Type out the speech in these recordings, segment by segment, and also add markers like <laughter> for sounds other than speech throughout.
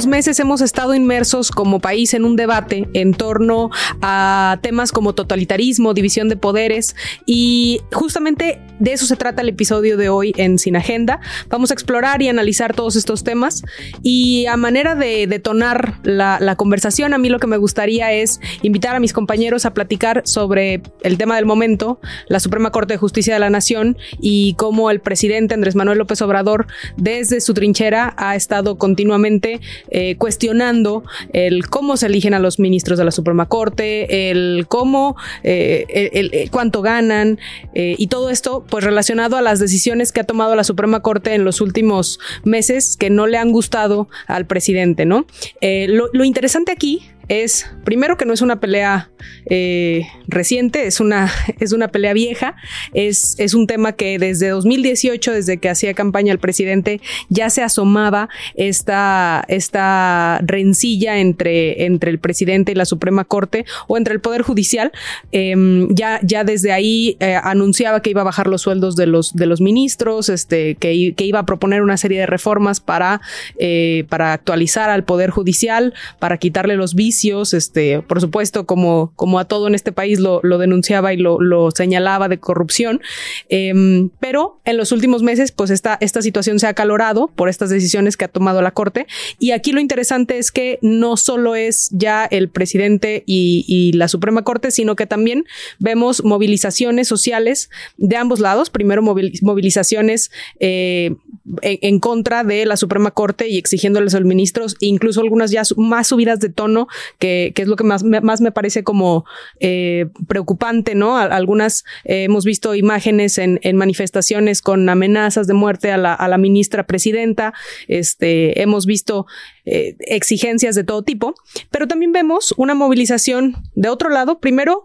últimos meses hemos estado inmersos como país en un debate en torno a temas como totalitarismo, división de poderes y justamente de eso se trata el episodio de hoy en Sin Agenda. Vamos a explorar y analizar todos estos temas y a manera de detonar la, la conversación, a mí lo que me gustaría es invitar a mis compañeros a platicar sobre el tema del momento, la Suprema Corte de Justicia de la Nación y cómo el presidente Andrés Manuel López Obrador desde su trinchera ha estado continuamente eh, cuestionando el cómo se eligen a los ministros de la Suprema Corte, el cómo, eh, el, cuánto ganan eh, y todo esto pues relacionado a las decisiones que ha tomado la Suprema Corte en los últimos meses que no le han gustado al presidente, ¿no? lo interesante aquí es, primero que no es una pelea eh, reciente, es una, <laughs> es una pelea vieja, es, es un tema que desde 2018, desde que hacía campaña el presidente, ya se asomaba esta, esta rencilla entre, entre el presidente y la Suprema Corte o entre el Poder Judicial. Em, ya, ya desde ahí eh, anunciaba que iba a bajar los sueldos de los, de los ministros, este, que, que iba a proponer una serie de reformas para, eh, para actualizar al Poder Judicial, para quitarle los vicios este, por supuesto, como, como a todo en este país lo, denunciaba y lo, señalaba de corrupción, em, pero en los últimos meses, pues esta, esta situación se ha acalorado por estas decisiones que ha tomado la Corte. Y aquí lo interesante es que no solo es ya el presidente y, la Suprema Corte, sino que también vemos movilizaciones sociales de ambos lados. Primero, movilizaciones eh, en, contra de la Suprema Corte y exigiéndoles a los ministros, incluso algunas ya más subidas de tono que, es lo que más, más me parece como eh, preocupante, ¿no? Algunas eh, hemos visto imágenes en, en, manifestaciones con amenazas de muerte a la, a la ministra presidenta, este, hemos visto eh, exigencias de todo tipo, pero también vemos una movilización de otro lado, primero,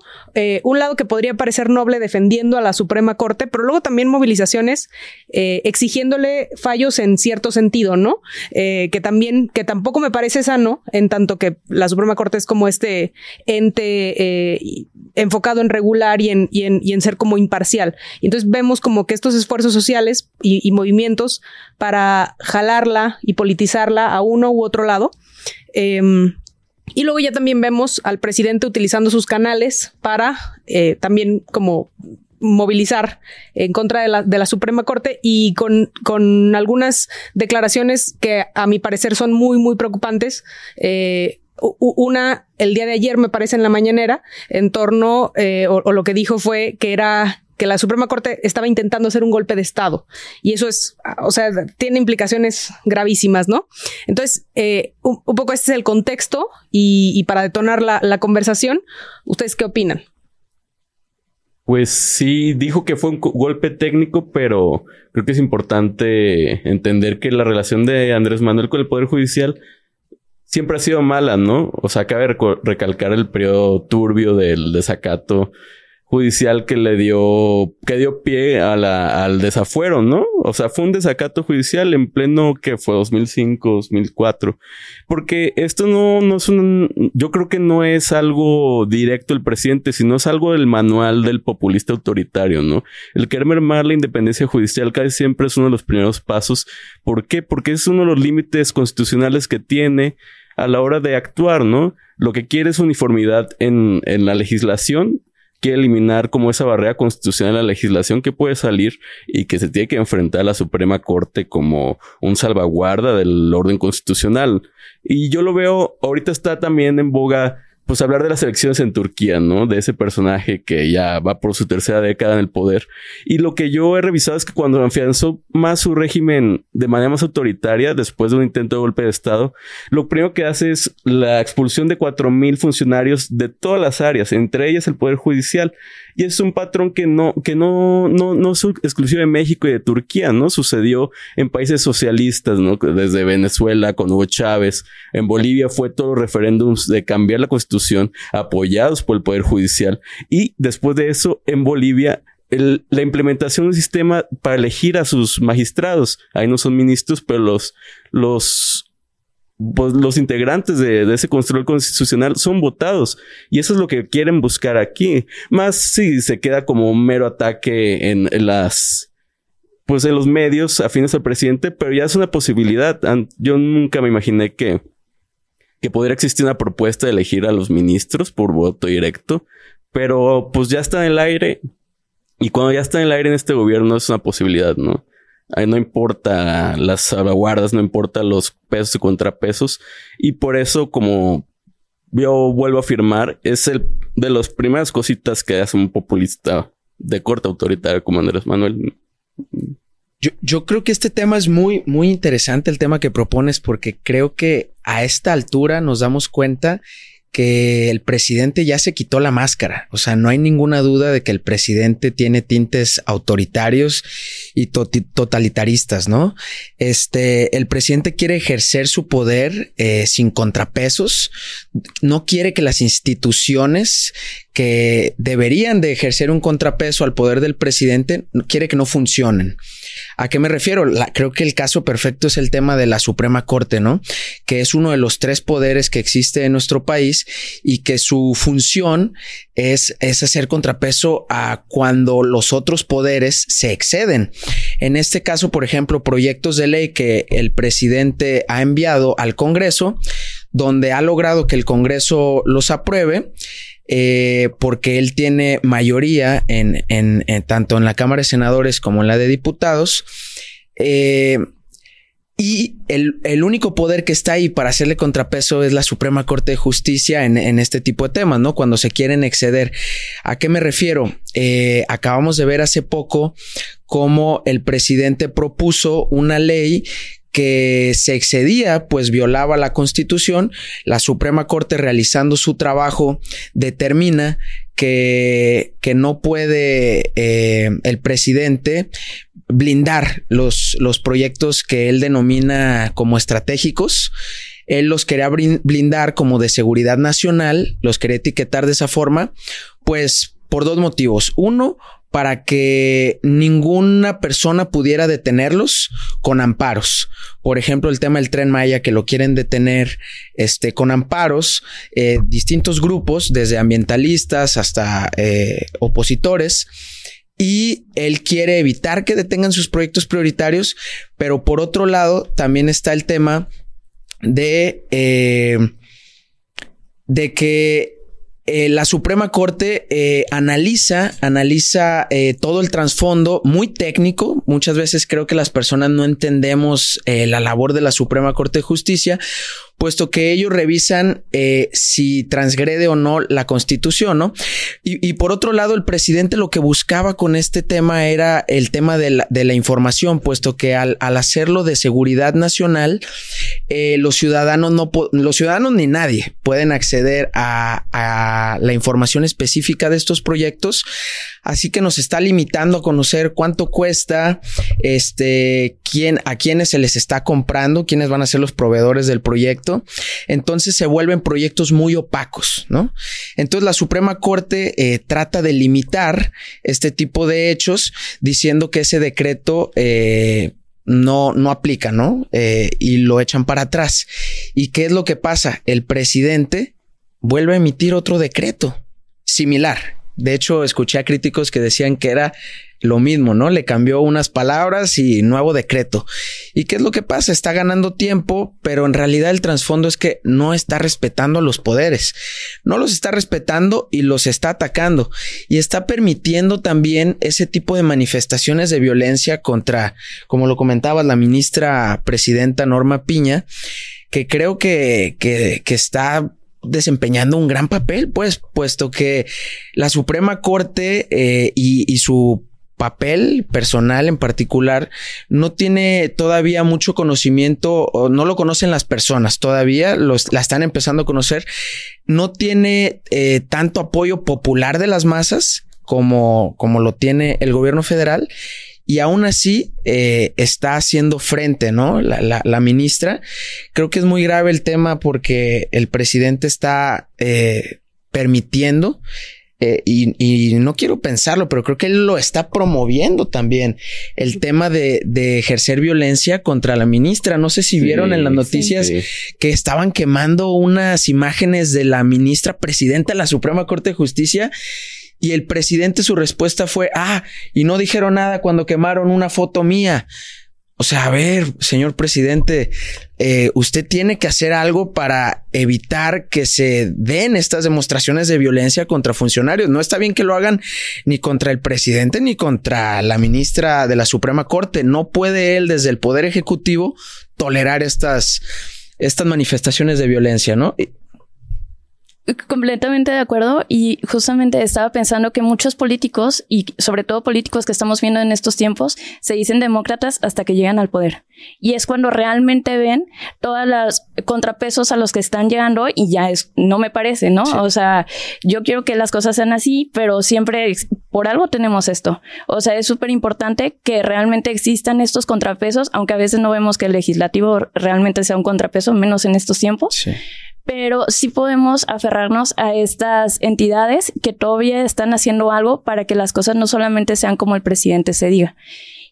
un lado que podría parecer noble defendiendo a la Suprema Corte, pero luego también movilizaciones exigiéndole fallos en cierto sentido, ¿no? que también, que tampoco me parece sano, en tanto que la Suprema Corte es como este ente eh, enfocado en regular y en, y, en, y en, ser como imparcial. Entonces vemos como que estos esfuerzos sociales y, movimientos para jalarla y politizarla a uno u otro lado. Em, y luego ya también vemos al presidente utilizando sus canales para eh, también como movilizar en contra de la, de la Suprema Corte y con, con, algunas declaraciones que a mi parecer son muy, muy preocupantes. Eh, una, el día de ayer me parece en la mañanera, en torno, eh, o, lo que dijo fue que era que la Suprema Corte estaba intentando hacer un golpe de Estado. Y eso es, o sea, tiene implicaciones gravísimas, ¿no? Entonces, eh, un, poco este es el contexto y, para detonar la, la, conversación, ¿ustedes qué opinan? Pues sí, dijo que fue un golpe técnico, pero creo que es importante entender que la relación de Andrés Manuel con el Poder Judicial siempre ha sido mala, ¿no? O sea, cabe recalcar el periodo turbio del desacato judicial que le dio, que dio pie a la, al desafuero, ¿no? O sea, fue un desacato judicial en pleno que fue 2005, 2004. Porque esto no, no es un, yo creo que no es algo directo del presidente, sino es algo del manual del populista autoritario, ¿no? El querer mermar la independencia judicial casi siempre es uno de los primeros pasos. ¿Por qué? Porque es uno de los límites constitucionales que tiene a la hora de actuar, ¿no? Lo que quiere es uniformidad en, en la legislación quiere eliminar como esa barrera constitucional a la legislación que puede salir y que se tiene que enfrentar a la Suprema Corte como un salvaguarda del orden constitucional. Y yo lo veo, ahorita está también en boga pues hablar de las elecciones en Turquía, ¿no? De ese personaje que ya va por su tercera década en el poder. Y lo que yo he revisado es que cuando afianzó más su régimen de manera más autoritaria, después de un intento de golpe de Estado, lo primero que hace es la expulsión de cuatro mil funcionarios de todas las áreas, entre ellas el Poder Judicial. Y es un patrón que no, que no, no, no es exclusivo de México y de Turquía, ¿no? Sucedió en países socialistas, ¿no? Desde Venezuela con Hugo Chávez. En Bolivia fue todo referéndums de cambiar la constitución apoyados por el Poder Judicial. Y después de eso, en Bolivia la implementación de un sistema para elegir a sus magistrados. Ahí no son ministros, pero los, los pues, los integrantes de, ese control constitucional son votados. Y eso es lo que quieren buscar aquí. Más si se queda como un mero ataque en, las, pues en los medios afines al presidente, pero ya es una posibilidad. Yo nunca me imaginé que que podría existir una propuesta de elegir a los ministros por voto directo, pero pues ya está en el aire y cuando ya está en el aire en este gobierno es una posibilidad, ¿no? No importa las salvaguardas, no importa los pesos y contrapesos y por eso como yo vuelvo a afirmar, es el de las primeras cositas que hace un populista de corte autoritario como Andrés Manuel. Yo, yo, creo que este tema es muy, muy interesante, el tema que propones, porque creo que a esta altura nos damos cuenta que el presidente ya se quitó la máscara. O sea, no hay ninguna duda de que el presidente tiene tintes autoritarios y totalitaristas, ¿no? Este, el presidente quiere ejercer su poder eh, sin contrapesos. No quiere que las instituciones que deberían de ejercer un contrapeso al poder del presidente, quiere que no funcionen. ¿A qué me refiero? creo que el caso perfecto es el tema de la Suprema Corte, ¿no? Que es uno de los tres poderes que existe en nuestro país y que su función es, es hacer contrapeso a cuando los otros poderes se exceden. En este caso, por ejemplo, proyectos de ley que el presidente ha enviado al Congreso, donde ha logrado que el Congreso los apruebe eh, porque él tiene mayoría en, en, tanto en la Cámara de Senadores como en la de Diputados. Eh, y el, el, único poder que está ahí para hacerle contrapeso es la Suprema Corte de Justicia en, en este tipo de temas, ¿no? Cuando se quieren exceder. ¿A qué me refiero? Eh, acabamos de ver hace poco cómo el presidente propuso una ley que se excedía, pues violaba la constitución. La Suprema Corte realizando su trabajo determina que, que no puede eh, el presidente blindar los, los proyectos que él denomina como estratégicos. Él los quería blindar como de seguridad nacional, los quería etiquetar de esa forma, pues por dos motivos. Uno, para que ninguna persona pudiera detenerlos con amparos. Por ejemplo, el tema del tren Maya que lo quieren detener este, con amparos, eh, distintos grupos, desde ambientalistas hasta eh, opositores. Y él quiere evitar que detengan sus proyectos prioritarios, pero por otro lado también está el tema de, eh, de que eh, la Suprema Corte eh, analiza, analiza eh, todo el trasfondo muy técnico. Muchas veces creo que las personas no entendemos la labor de la Suprema Corte de Justicia puesto que ellos revisan eh, si transgrede o no la constitución, ¿no? Y, por otro lado, el presidente lo que buscaba con este tema era el tema de la, información, puesto que al, hacerlo de seguridad nacional, eh, los ciudadanos no, los ciudadanos ni nadie pueden acceder a, a la información específica de estos proyectos, así que nos está limitando a conocer cuánto cuesta, este, quién, a quiénes se les está comprando, quiénes van a ser los proveedores del proyecto entonces se vuelven proyectos muy opacos, ¿no? Entonces la Suprema Corte eh, trata de limitar este tipo de hechos diciendo que ese decreto eh, no, no aplica, ¿no? Eh, y lo echan para atrás. ¿Y qué es lo que pasa? El presidente vuelve a emitir otro decreto similar. De hecho, escuché a críticos que decían que era lo mismo, ¿no? Le cambió unas palabras y nuevo decreto. ¿Y qué es lo que pasa? Está ganando tiempo, pero en realidad el trasfondo es que no está respetando los poderes. No los está respetando y los está atacando. Y está permitiendo también ese tipo de manifestaciones de violencia contra, como lo comentaba la ministra presidenta Norma Piña, que creo que, que, que está desempeñando un gran papel, pues, puesto que la Suprema Corte eh, y, su papel personal en particular no tiene todavía mucho conocimiento o no lo conocen las personas todavía los, la están empezando a conocer no tiene eh, tanto apoyo popular de las masas como, como lo tiene el gobierno federal y aún así eh, está haciendo frente, ¿no? La, la, la, ministra. Creo que es muy grave el tema porque el presidente está eh, permitiendo eh, y, no quiero pensarlo, pero creo que él lo está promoviendo también, el tema de, ejercer violencia contra la ministra. No sé si vieron en las noticias que estaban quemando unas imágenes de la ministra presidenta de la Suprema Corte de Justicia. Y el presidente su respuesta fue, ah, y no dijeron nada cuando quemaron una foto mía. O sea, a ver, señor presidente, eh, usted tiene que hacer algo para evitar que se den estas demostraciones de violencia contra funcionarios. No está bien que lo hagan ni contra el presidente ni contra la ministra de la Suprema Corte. No puede él desde el Poder Ejecutivo tolerar estas, estas manifestaciones de violencia, ¿no? Completamente de acuerdo y justamente estaba pensando que muchos políticos y sobre todo políticos que estamos viendo en estos tiempos se dicen demócratas hasta que llegan al poder y es cuando realmente ven todas las contrapesos a los que están llegando y ya es no me parece, ¿no? O sea, yo quiero que las cosas sean así, pero siempre por algo tenemos esto. O sea, es súper importante que realmente existan estos contrapesos, aunque a veces no vemos que el legislativo realmente sea un contrapeso, menos en estos tiempos. Sí pero sí podemos aferrarnos a estas entidades que todavía están haciendo algo para que las cosas no solamente sean como el presidente se diga.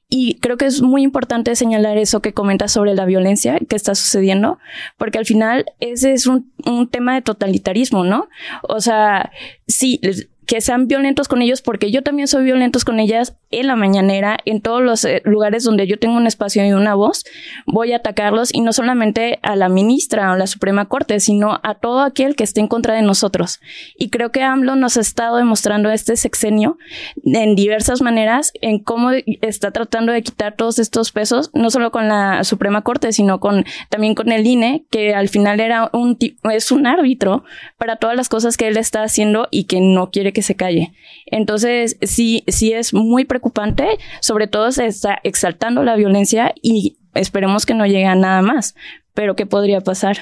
Y creo que es muy importante señalar eso que comentas sobre la violencia que está sucediendo, porque al final ese es un, un tema de totalitarismo, ¿no? O sea, sí, que sean violentos con ellos porque yo también soy violentos con ellas en la mañanera, en todos los eh, lugares donde yo tengo un espacio y una voz, voy a atacarlos y no solamente a la ministra o la Suprema Corte, sino a todo aquel que esté en contra de nosotros. Y creo que AMLO nos ha estado demostrando este sexenio en diversas maneras en cómo está tratando de quitar todos estos pesos, no solo con la Suprema Corte, sino con también con el INE, que al final era un es un árbitro para todas las cosas que él está haciendo y que no quiere que se calle. Entonces, sí, sí es muy preocupante, sobre todo se está exaltando la violencia y esperemos que no llegue a nada más. Pero, ¿qué podría pasar?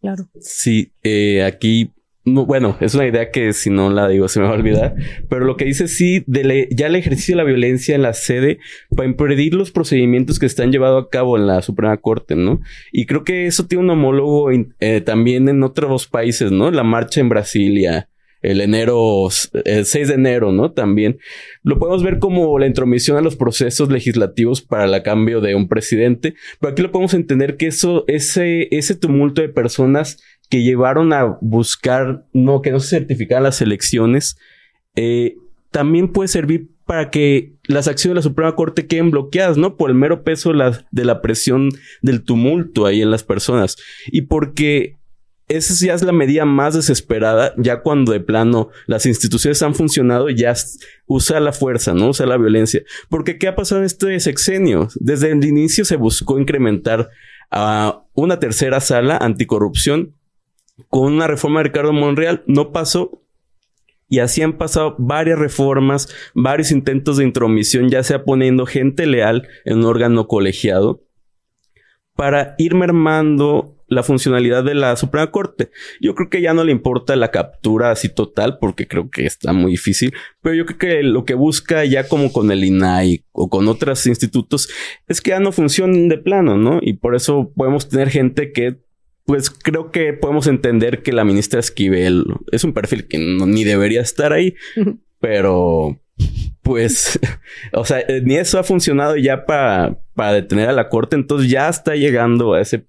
Claro. Sí, eh, aquí bueno, es una idea que si no la digo se me va a olvidar, pero lo que dice sí, de ya el ejercicio de la violencia en la sede para impedir los procedimientos que están llevado a cabo en la Suprema Corte, ¿no? Y creo que eso tiene un homólogo eh, también en otros países, ¿no? La marcha en Brasilia, el enero, el 6 de enero, ¿no? También lo podemos ver como la intromisión a los procesos legislativos para el cambio de un presidente, pero aquí lo podemos entender que eso, ese, ese tumulto de personas que llevaron a buscar, no, que no se certificaran las elecciones, eh, también puede servir para que las acciones de la Suprema Corte queden bloqueadas, ¿no? Por el mero peso de la, de la presión del tumulto ahí en las personas. Y porque esa ya es la medida más desesperada, ya cuando de plano las instituciones han funcionado, ya usa la fuerza, ¿no? Usa la violencia. Porque ¿qué ha pasado en este sexenio? Desde el inicio se buscó incrementar a una tercera sala anticorrupción con una reforma de Ricardo Monreal. No pasó. Y así han pasado varias reformas, varios intentos de intromisión, ya sea poniendo gente leal en un órgano colegiado, para ir mermando la funcionalidad de la Suprema Corte. Yo creo que ya no le importa la captura así total, porque creo que está muy difícil, pero yo creo que lo que busca ya como con el INAI o con otros institutos es que ya no funcionen de plano, ¿no? Y por eso podemos tener gente que pues creo que podemos entender que la ministra Esquivel es un perfil que ni debería estar ahí, pero pues, <laughs> o sea, ni eso ha funcionado ya para, para detener a la corte, entonces ya está llegando a ese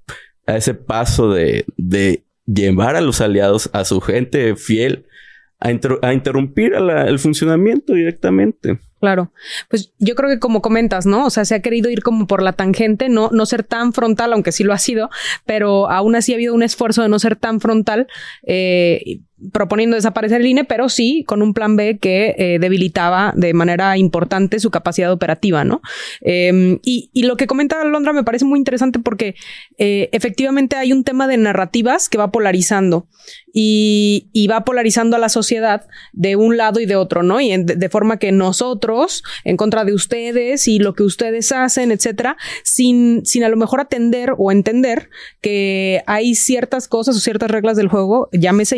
a ese paso de, de llevar a los aliados, a su gente fiel, a, a interrumpir el funcionamiento directamente. Claro, pues yo creo que como comentas, ¿no? O sea, se ha querido ir como por la tangente, no, no ser tan frontal, aunque sí lo ha sido, pero aún así ha habido un esfuerzo de no ser tan frontal. Eh, proponiendo desaparecer el INE, pero sí con un plan B que eh, debilitaba de manera importante su capacidad operativa, ¿no? Em, y, y, lo que comenta Londra me parece muy interesante porque eh, efectivamente hay un tema de narrativas que va polarizando y, y, va polarizando a la sociedad de un lado y de otro, ¿no? Y de, forma que nosotros, en contra de ustedes y lo que ustedes hacen, etcétera, sin, sin a lo mejor atender o entender que hay ciertas cosas o ciertas reglas del juego, llámese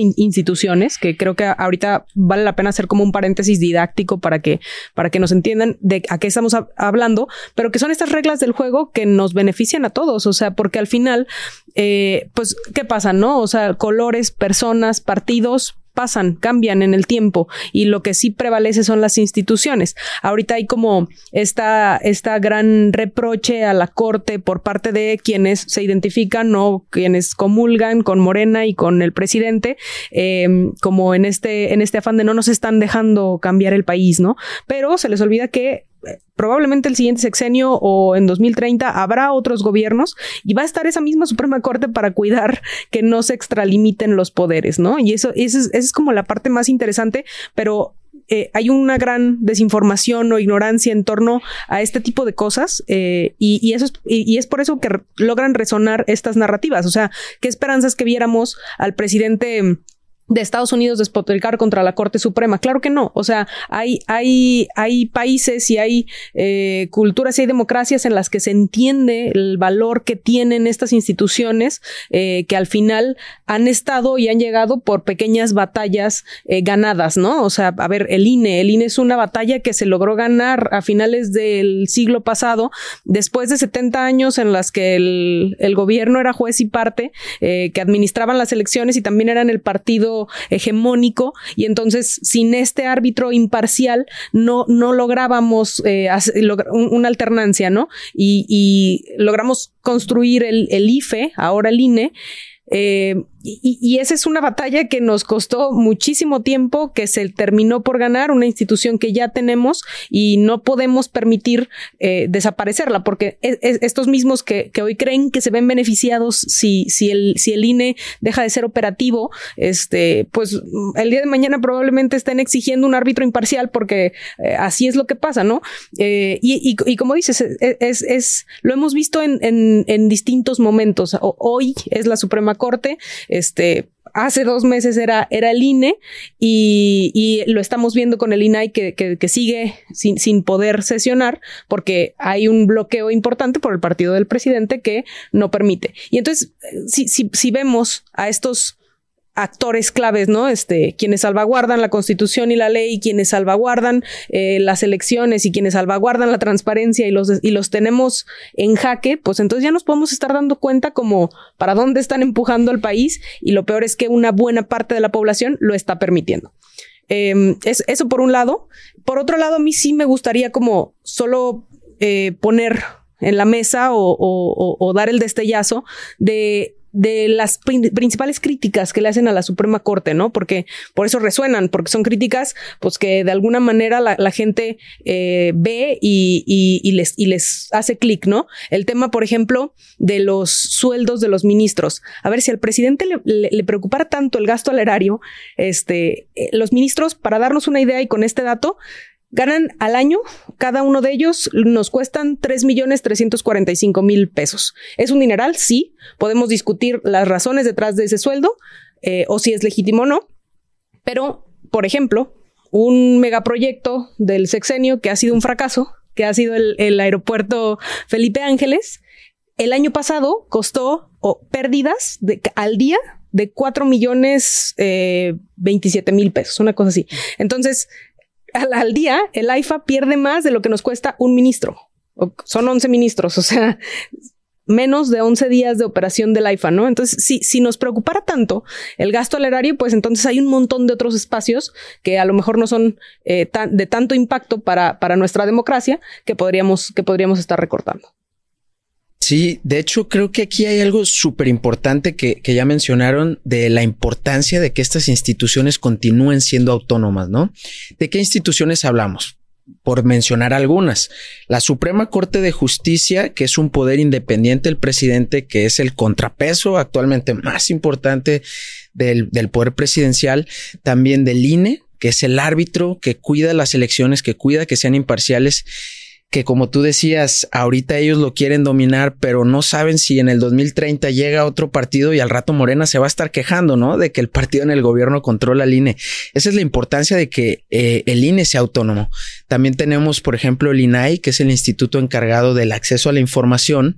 instituciones que creo que ahorita vale la pena hacer como un paréntesis didáctico para que, para que nos entiendan de a qué estamos hablando, pero que son estas reglas del juego que nos benefician a todos, o sea, porque al final, eh, pues, ¿qué pasa, no? O sea, colores, personas, partidos, pasan, cambian en el tiempo y lo que sí prevalece son las instituciones. Ahorita hay como esta, esta gran reproche a la corte por parte de quienes se identifican o quienes comulgan con Morena y con el presidente, em, como en este, en este afán de no nos están dejando cambiar el país, ¿no? Pero se les olvida que probablemente el siguiente sexenio o en 2030 habrá otros gobiernos y va a estar esa misma Suprema Corte para cuidar que no se extralimiten los poderes, ¿no? Y eso, eso, es, eso es como la parte más interesante, pero eh, hay una gran desinformación o ignorancia en torno a este tipo de cosas eh, y, eso es, y, es por eso que logran resonar estas narrativas. O sea, qué esperanzas que viéramos al presidente de Estados Unidos despotricar contra la Corte Suprema. Claro que no. O sea, hay, hay, hay países y hay eh, culturas y hay democracias en las que se entiende el valor que tienen estas instituciones eh, que al final han estado y han llegado por pequeñas batallas eh, ganadas, ¿no? O sea, a ver, el INE, el INE es una batalla que se logró ganar a finales del siglo pasado, después de 70 años en las que el, el gobierno era juez y parte, que administraban las elecciones y también eran el partido hegemónico y entonces sin este árbitro imparcial no, no lográbamos eh, una alternancia, ¿no? Y, logramos construir el, el, IFE, ahora el INE, eh, y, esa es una batalla que nos costó muchísimo tiempo, que se terminó por ganar, una institución que ya tenemos y no podemos permitir eh, desaparecerla, porque estos mismos que, hoy creen que se ven beneficiados si, si, el, si el INE deja de ser operativo, este, pues el día de mañana probablemente estén exigiendo un árbitro imparcial porque eh, así es lo que pasa, ¿no? Eh, y, y, como dices, es, es, lo hemos visto en, en, en distintos momentos. hoy es la Suprema Corte, este, hace dos meses era, era el INE y, lo estamos viendo con el INAI que, que, sigue sin, sin, poder sesionar porque hay un bloqueo importante por el partido del presidente que no permite. Y entonces, si, si, si vemos a estos actores claves, ¿no? Este, quienes salvaguardan la constitución y la ley, quienes salvaguardan eh, las elecciones y quienes salvaguardan la transparencia y los, y los tenemos en jaque, pues entonces ya nos podemos estar dando cuenta como para dónde están empujando al país y lo peor es que una buena parte de la población lo está permitiendo. Em, es, eso por un lado. Por otro lado, a mí sí me gustaría como solo eh, poner en la mesa o dar el destellazo de de las principales críticas que le hacen a la Suprema Corte, ¿no? Porque por eso resuenan, porque son críticas, pues que de alguna manera la, gente eh, ve y, les, y les hace clic, ¿no? El tema, por ejemplo, de los sueldos de los ministros. A ver, si al presidente le, le, preocupara tanto el gasto al erario, este, eh, los ministros, para darnos una idea y con este dato, Ganan al año, cada uno de ellos nos cuestan 3 millones 345 mil pesos. ¿Es un dineral? Sí. Podemos discutir las razones detrás de ese sueldo eh, o si es legítimo o no. Pero, por ejemplo, un megaproyecto del sexenio que ha sido un fracaso, que ha sido el, aeropuerto Felipe Ángeles, el año pasado costó pérdidas de, al día de 4 millones eh, 27 mil pesos, una cosa así. Entonces, al, día el AIFA pierde más de lo que nos cuesta un ministro. son 11 ministros, o sea, menos de 11 días de operación del AIFA, ¿no? Entonces, si, si nos preocupara tanto el gasto al erario, pues entonces hay un montón de otros espacios que a lo mejor no son eh, de tanto impacto para, para nuestra democracia que podríamos, que podríamos estar recortando. Sí, de hecho creo que aquí hay algo súper importante que, ya mencionaron de la importancia de que estas instituciones continúen siendo autónomas, ¿no? ¿De qué instituciones hablamos? Por mencionar algunas, la Suprema Corte de Justicia, que es un poder independiente del presidente, que es el contrapeso actualmente más importante del, del poder presidencial, también del INE, que es el árbitro que cuida las elecciones, que cuida que sean imparciales que como tú decías, ahorita ellos lo quieren dominar, pero no saben si en el 2030 llega otro partido y al rato Morena se va a estar quejando, ¿no? De que el partido en el gobierno controla el INE. Esa es la importancia de que eh, el INE sea autónomo. También tenemos, por ejemplo, el INAI, que es el instituto encargado del acceso a la información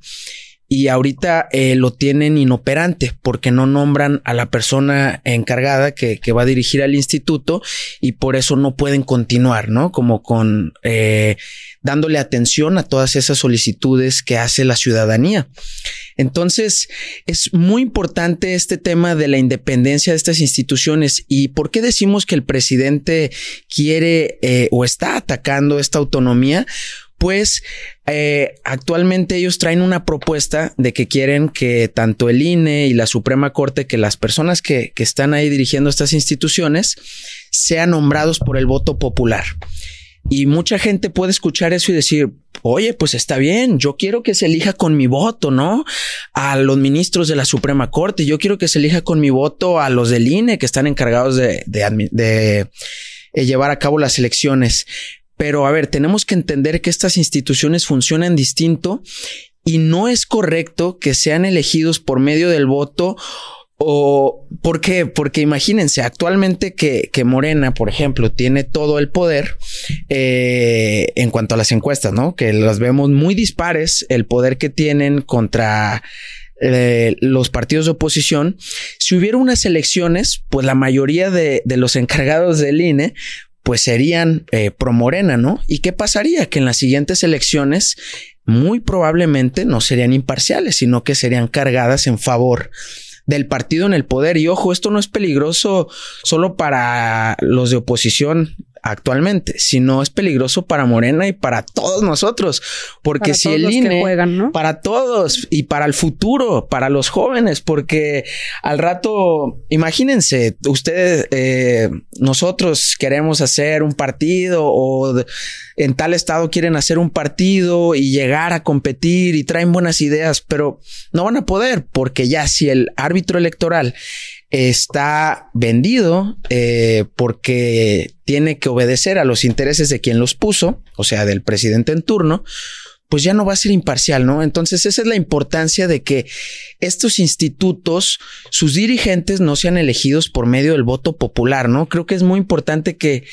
y ahorita eh, lo tienen inoperante porque no nombran a la persona encargada que, va a dirigir al instituto y por eso no pueden continuar, ¿no? Como con eh, dándole atención a todas esas solicitudes que hace la ciudadanía. Entonces, es muy importante este tema de la independencia de estas instituciones y por qué decimos que el presidente quiere eh, o está atacando esta autonomía pues eh, actualmente ellos traen una propuesta de que quieren que tanto el INE y la Suprema Corte, que las personas que, que están ahí dirigiendo estas instituciones, sean nombrados por el voto popular. Y mucha gente puede escuchar eso y decir, oye, pues está bien, yo quiero que se elija con mi voto, ¿no? A los ministros de la Suprema Corte, yo quiero que se elija con mi voto a los del INE que están encargados de, de, eh, llevar a cabo las elecciones. Pero a ver, tenemos que entender que estas instituciones funcionan distinto y no es correcto que sean elegidos por medio del voto o por qué? Porque imagínense, actualmente que, que Morena, por ejemplo, tiene todo el poder eh, en cuanto a las encuestas, ¿no? Que las vemos muy dispares, el poder que tienen contra eh, los partidos de oposición. Si hubiera unas elecciones, pues la mayoría de, de los encargados del INE pues serían eh, pro Morena, ¿no? ¿Y qué pasaría? Que en las siguientes elecciones muy probablemente no serían imparciales, sino que serían cargadas en favor del partido en el poder. Y ojo, esto no es peligroso solo para los de oposición actualmente, sino es peligroso para Morena y para todos nosotros, porque si el INE juegan, para todos y para el futuro, para los jóvenes, porque al rato, imagínense, ustedes, eh, nosotros queremos hacer un partido o en tal estado quieren hacer un partido y llegar a competir y traen buenas ideas, pero no van a poder porque ya si el árbitro electoral está vendido eh, porque tiene que obedecer a los intereses de quien los puso, o sea, del presidente en turno, pues ya no va a ser imparcial, ¿no? Entonces esa es la importancia de que estos institutos, sus dirigentes no sean elegidos por medio del voto popular, ¿no? Creo que es muy importante que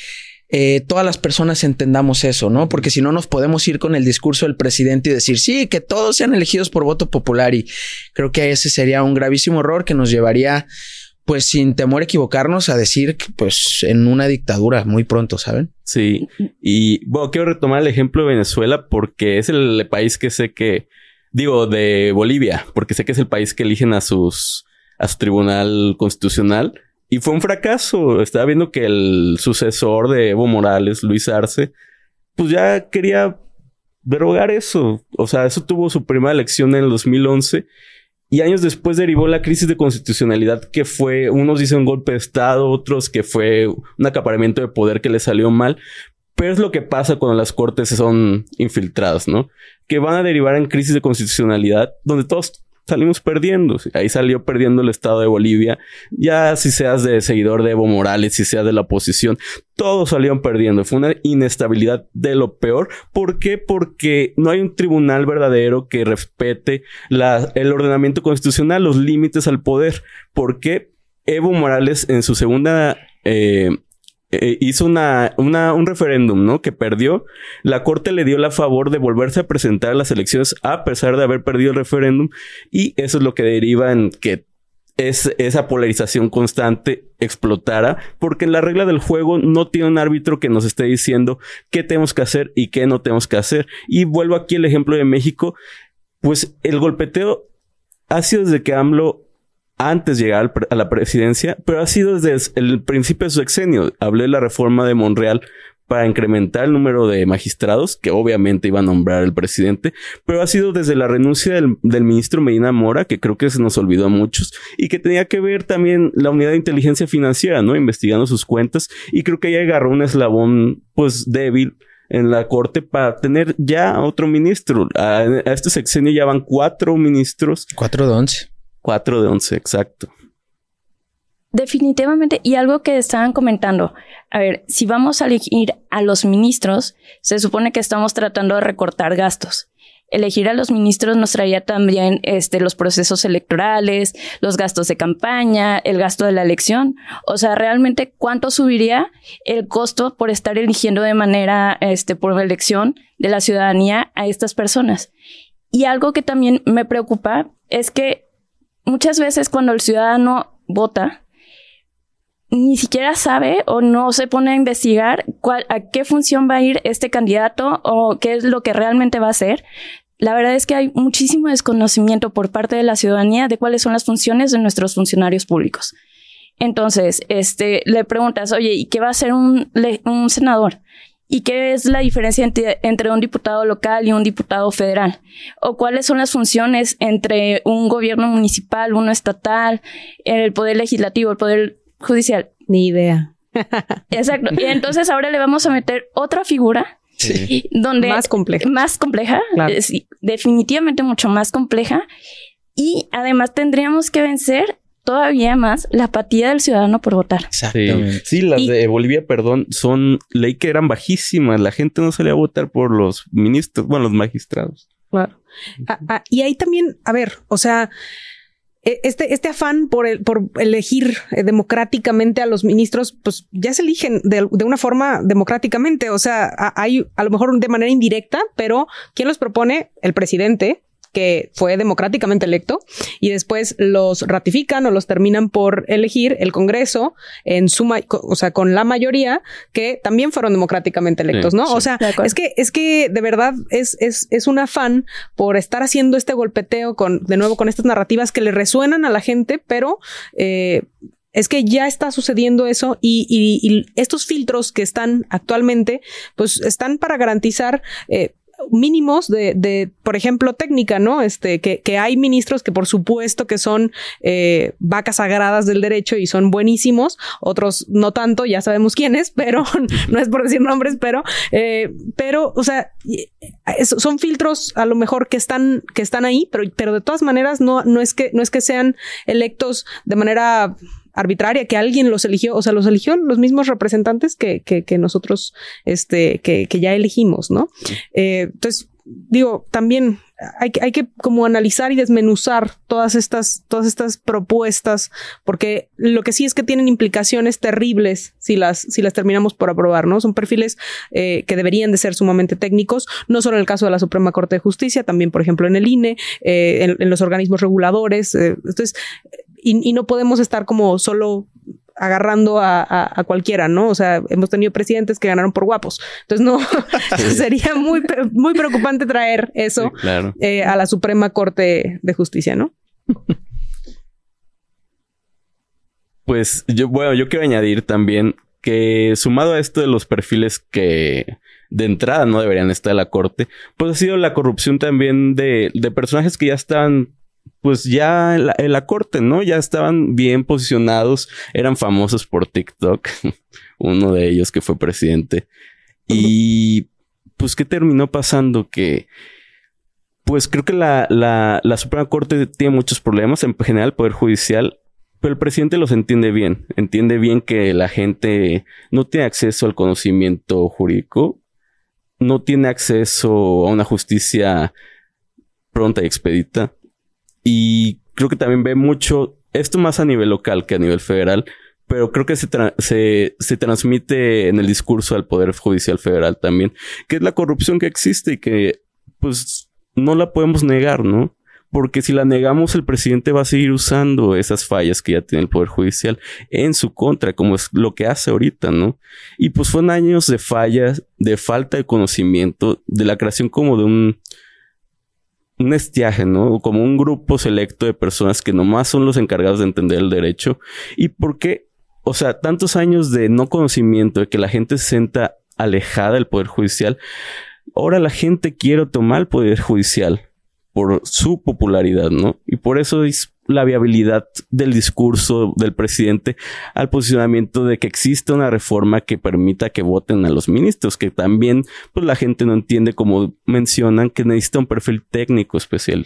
eh, todas las personas entendamos eso, ¿no? Porque si no nos podemos ir con el discurso del presidente y decir, sí, que todos sean elegidos por voto popular y creo que ese sería un gravísimo error que nos llevaría pues sin temor a equivocarnos, a decir que pues en una dictadura muy pronto, ¿saben? Sí. Y bueno, quiero retomar el ejemplo de Venezuela porque es el país que sé que, digo, de Bolivia, porque sé que es el país que eligen a sus, a su tribunal constitucional. Y fue un fracaso. Estaba viendo que el sucesor de Evo Morales, Luis Arce, pues ya quería derogar eso. O sea, eso tuvo su primera elección en el 2011 y años después derivó la crisis de constitucionalidad que fue, unos dicen un golpe de Estado, otros que fue un acaparamiento de poder que le salió mal. Pero es lo que pasa cuando las cortes son infiltradas, ¿no? Que van a derivar en crisis de constitucionalidad donde todos salimos perdiendo. Ahí salió perdiendo el Estado de Bolivia. Ya si seas de seguidor de Evo Morales, si seas de la oposición, todos salieron perdiendo. Fue una inestabilidad de lo peor. ¿Por qué? Porque no hay un tribunal verdadero que respete el ordenamiento constitucional, los límites al poder. ¿Por qué? Evo Morales en su segunda eh, eh, hizo una, una, un referéndum, ¿no? Que perdió. La corte le dio la favor de volverse a presentar a las elecciones a pesar de haber perdido el referéndum. Y eso es lo que deriva en que es, esa polarización constante explotara, porque en la regla del juego no tiene un árbitro que nos esté diciendo qué tenemos que hacer y qué no tenemos que hacer. Y vuelvo aquí el ejemplo de México, pues el golpeteo ha sido desde que AMLO antes de llegar a la presidencia, pero ha sido desde el principio de su sexenio. Hablé de la reforma de Monreal para incrementar el número de magistrados, que obviamente iba a nombrar el presidente, pero ha sido desde la renuncia del, ministro Medina Mora, que creo que se nos olvidó a muchos, y que tenía que ver también la unidad de inteligencia financiera, ¿no? Investigando sus cuentas, y creo que ella agarró un eslabón, pues, débil en la corte para tener ya otro ministro. A, a este sexenio ya van cuatro ministros. Cuatro de once. 4 de 11, exacto. Definitivamente, y algo que estaban comentando, a ver, si vamos a elegir a los ministros, se supone que estamos tratando de recortar gastos. Elegir a los ministros nos traía también este, los procesos electorales, los gastos de campaña, el gasto de la elección. O sea, realmente, ¿cuánto subiría el costo por estar eligiendo de manera, este, por elección de la ciudadanía a estas personas? Y algo que también me preocupa es que muchas veces cuando el ciudadano vota, ni siquiera sabe o no se pone a investigar cuál, a qué función va a ir este candidato o qué es lo que realmente va a hacer. La verdad es que hay muchísimo desconocimiento por parte de la ciudadanía de cuáles son las funciones de nuestros funcionarios públicos. Entonces, este, le preguntas, oye, ¿y qué va a hacer un, un senador? ¿Y qué es la diferencia entre, un diputado local y un diputado federal? ¿O cuáles son las funciones entre un gobierno municipal, uno estatal, el poder legislativo, el poder judicial? Ni idea. <laughs> Exacto. Y entonces ahora le vamos a meter otra figura Sí. donde Más compleja. más compleja, Claro. eh, sí, definitivamente mucho más compleja. Y además tendríamos que vencer todavía más la apatía del ciudadano por votar. Sí, Exactamente. sí, las Y- de Bolivia, perdón, son ley que eran bajísimas. La gente no salía a votar por los ministros, bueno, los magistrados. Claro. Ah, ah, y ahí también, a ver, o sea, e- este, este afán por, el, por elegir eh, democráticamente a los ministros, pues ya se eligen de, de una forma democráticamente. O sea, a- hay a lo mejor de manera indirecta, pero ¿quién los propone? El presidente que fue democráticamente electo y después los ratifican o los terminan por elegir el Congreso en su, ma- co- o sea, con la mayoría que también fueron democráticamente electos, Sí, ¿no? sí. O sea, es que, es que de verdad es, es, es un afán por estar haciendo este golpeteo con, de nuevo, con estas narrativas que le resuenan a la gente, pero eh, es que ya está sucediendo eso y, y- y estos filtros que están actualmente, pues están para garantizar eh, mínimos de, de, por ejemplo, técnica, ¿no? Este, que, que hay ministros que por supuesto que son eh, vacas sagradas del derecho y son buenísimos, otros no tanto, ya sabemos quiénes, <laughs> pero no es por decir nombres, pero, eh, pero, o sea, es- son filtros a lo mejor que están, que están ahí, pero, pero de todas maneras no, no es que, no es que sean electos de manera arbitraria, que alguien los eligió, o sea, los eligió los mismos representantes que, que, que nosotros, este, que, que ya elegimos, ¿no? Eh, entonces, digo, también hay que, hay que como analizar y desmenuzar todas estas, todas estas propuestas, porque lo que sí es que tienen implicaciones terribles si las, si las terminamos por aprobar, ¿no? Son perfiles eh, que deberían de ser sumamente técnicos, no solo en el caso de la Suprema Corte de Justicia, también, por ejemplo, en el INE, eh, en, en los organismos reguladores. eh, entonces, y, y no podemos estar como solo agarrando a, a- a cualquiera, ¿no? O sea, hemos tenido presidentes que ganaron por guapos. Entonces, no, <laughs> sería muy, muy preocupante traer eso Sí, claro. eh, a la Suprema Corte de Justicia, ¿no? Pues yo, bueno, yo quiero añadir también que sumado a esto de los perfiles que de entrada no deberían estar en la corte, pues ha sido la corrupción también de, de personajes que ya están pues ya en la, en la corte, ¿no? Ya estaban bien posicionados, eran famosos por TikTok, <laughs> uno de ellos que fue presidente. Y pues, ¿qué terminó pasando? Que pues creo que la, la, la Suprema Corte tiene muchos problemas, en general el Poder Judicial, pero el presidente los entiende bien. Entiende bien que la gente no tiene acceso al conocimiento jurídico, no tiene acceso a una justicia pronta y expedita. Y creo que también ve mucho, esto más a nivel local que a nivel federal, pero creo que se, tra- se, se transmite en el discurso al Poder Judicial Federal también, que es la corrupción que existe y que pues no la podemos negar, ¿no? Porque si la negamos, el presidente va a seguir usando esas fallas que ya tiene el Poder Judicial en su contra, como es lo que hace ahorita, ¿no? Y pues fueron años de fallas, de falta de conocimiento, de la creación como de un, un estiaje, ¿no? Como un grupo selecto de personas que nomás son los encargados de entender el derecho. ¿Y por qué? O sea, tantos años de no conocimiento, de que la gente se sienta alejada del Poder Judicial. Ahora la gente quiere tomar el Poder Judicial por su popularidad, ¿no? Y por eso es la viabilidad del discurso del presidente al posicionamiento de que existe una reforma que permita que voten a los ministros, que también pues la gente no entiende como mencionan que necesita un perfil técnico especial.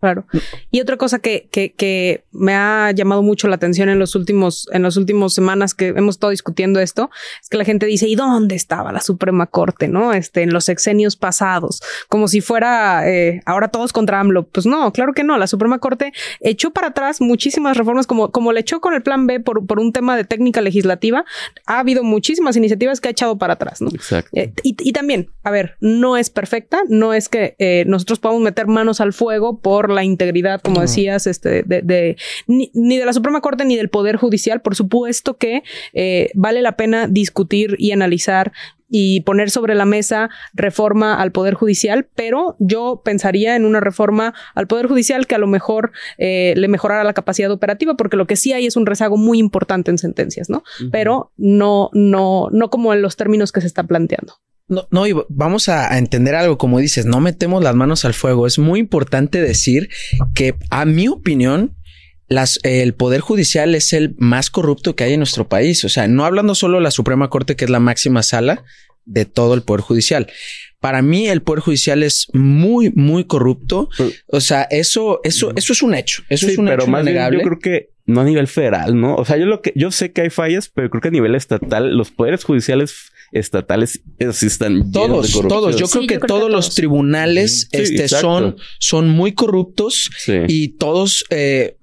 Claro. Y otra cosa que, que, que me ha llamado mucho la atención en los últimos, en las últimas semanas que hemos estado discutiendo esto, es que la gente dice, ¿y dónde estaba la Suprema Corte? ¿No? Este, en los sexenios pasados, como si fuera eh, ahora todos contra AMLO. Pues no, claro que no. La Suprema Corte echó para atrás muchísimas reformas, como, como le echó con el plan B por, por un tema de técnica legislativa. Ha habido muchísimas iniciativas que ha echado para atrás, ¿no? Exacto. Eh, y, y también, a ver, no es perfecta, no es que eh, nosotros podamos meter manos al fuego por la integridad, como decías, este, de, de- ni, ni de la Suprema Corte ni del Poder Judicial. Por supuesto que eh, vale la pena discutir y analizar y poner sobre la mesa reforma al Poder Judicial, pero yo pensaría en una reforma al Poder Judicial que a lo mejor eh, le mejorara la capacidad operativa, porque lo que sí hay es un rezago muy importante en sentencias, ¿no? Pero no, no, no como en los términos que se está planteando. No, no, y vamos a, entender algo, como dices, no metemos las manos al fuego. Es muy importante decir que, a mi opinión, las, el Poder Judicial es el más corrupto que hay en nuestro país. O sea, no hablando solo de la Suprema Corte, que es la máxima sala de todo el Poder Judicial. Para mí, el Poder Judicial es muy, muy corrupto. O sea, eso, eso, eso es un hecho. Eso es un pero hecho más bien innegable. yo creo que no a nivel federal, ¿no? O sea, yo lo que yo sé que hay fallas, pero creo que a nivel estatal los poderes judiciales estatales están llenos de Todos, todos. Yo Sí, creo yo que creo todos los todos. tribunales Sí, este, exacto. son, son muy corruptos Sí. y todos, eh,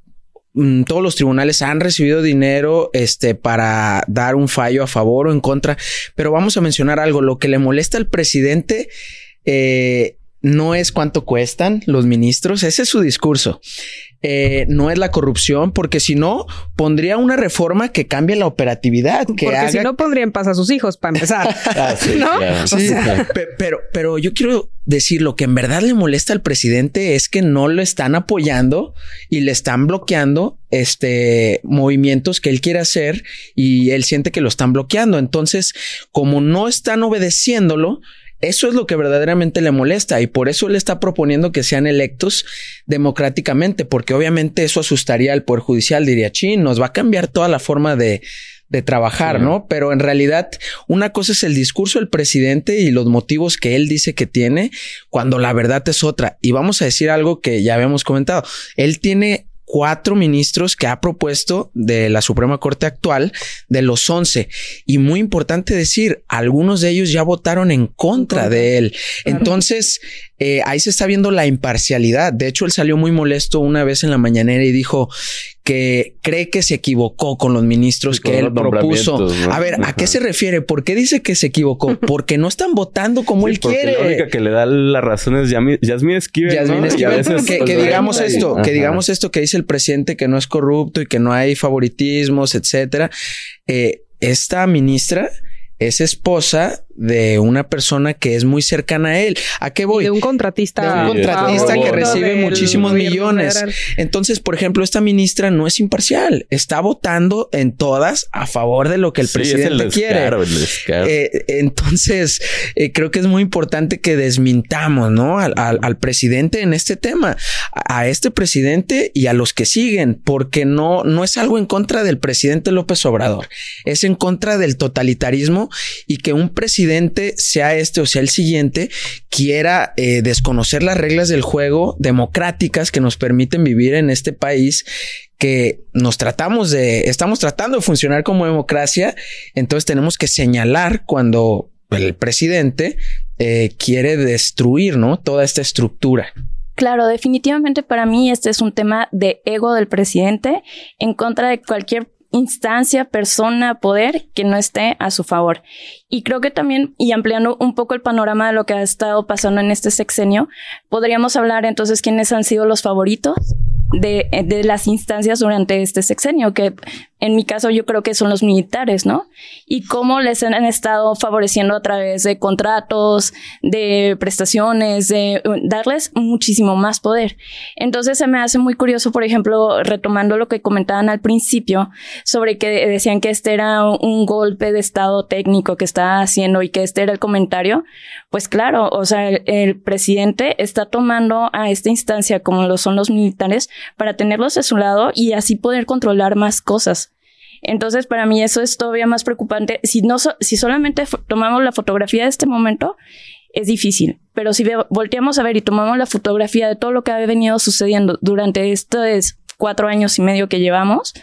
mm, todos los tribunales han recibido dinero este, para dar un fallo a favor o en contra. Pero vamos a mencionar algo. Lo que le molesta al presidente eh, no es cuánto cuestan los ministros. Ese es su discurso. Eh, no es la corrupción, porque si no, pondría una reforma que cambie la operatividad, que Porque haga si no pondría en paz a sus hijos para empezar. <laughs> Ah, sí, ¿No? claro. Sí, pe- pero, pero yo quiero decir lo que en verdad le molesta al presidente es que no lo están apoyando y le están bloqueando este movimientos que él quiere hacer y él siente que lo están bloqueando. Entonces, como no están obedeciéndolo, eso es lo que verdaderamente le molesta y por eso él está proponiendo que sean electos democráticamente, porque obviamente eso asustaría al Poder Judicial, diría, chin, nos va a cambiar toda la forma de, de trabajar, Sí. ¿no? Pero en realidad una cosa es el discurso del presidente y los motivos que él dice que tiene, cuando la verdad es otra. Y vamos a decir algo que ya habíamos comentado. Él tiene cuatro ministros que ha propuesto de la Suprema Corte actual de los 11. Y muy importante decir, algunos de ellos ya votaron en contra, de él. Entonces, eh, ahí se está viendo la imparcialidad. De hecho, él salió muy molesto una vez en la mañanera y dijo que cree que se equivocó con los ministros Sí, que él propuso. A ver, ¿a Ajá. qué se refiere? ¿Por qué dice que se equivocó? <laughs> Porque no están votando como Sí, él quiere. La única que le da la razón es Yasmín Esquivel. Yasmín ¿no? Y a Esquivel, veces, que, pues, que digamos ahí. esto, que digamos esto que dice el presidente que no es corrupto y que no hay favoritismos, etcétera. Eh, esta ministra es esposa de una persona que es muy cercana a él. ¿A qué voy? de un contratista. De un contratista que recibe muchísimos millones. federal. Entonces, por ejemplo, esta ministra no es imparcial, está votando en todas a favor de lo que el Sí, es presidente el quiere. descaro, el descaro. Eh, entonces, eh, creo que es muy importante que desmintamos, ¿no? Al, al- al presidente en este tema, a, a este presidente y a los que siguen, porque no, no es algo en contra del presidente López Obrador, es en contra del totalitarismo y que un presidente, sea este o sea el siguiente, quiera eh, desconocer las reglas del juego democráticas que nos permiten vivir en este país que nos tratamos de, estamos tratando de funcionar como democracia, entonces tenemos que señalar cuando el presidente eh, quiere destruir, ¿no? Toda esta estructura. Claro, definitivamente para mí este es un tema de ego del presidente en contra de cualquier instancia, persona, poder que no esté a su favor. Y creo que también, y ampliando un poco el panorama de lo que ha estado pasando en este sexenio, podríamos hablar entonces quiénes han sido los favoritos de, de las instancias durante este sexenio, que en mi caso yo creo que son los militares, ¿no? Y cómo les han estado favoreciendo a través de contratos, de prestaciones, de uh, darles muchísimo más poder. Entonces se me hace muy curioso, por ejemplo, retomando lo que comentaban al principio, sobre que decían que este era un golpe de estado técnico que estaba haciendo y que este era el comentario. Pues claro, o sea, el, el presidente está tomando a esta instancia como lo son los militares para tenerlos a su lado y así poder controlar más cosas. Entonces, para mí eso es todavía más preocupante. Si no, so- si solamente tomamos la fotografía de este momento, es difícil. Pero si volteamos a ver y tomamos la fotografía de todo lo que ha venido sucediendo durante estos cuatro años y medio que llevamos,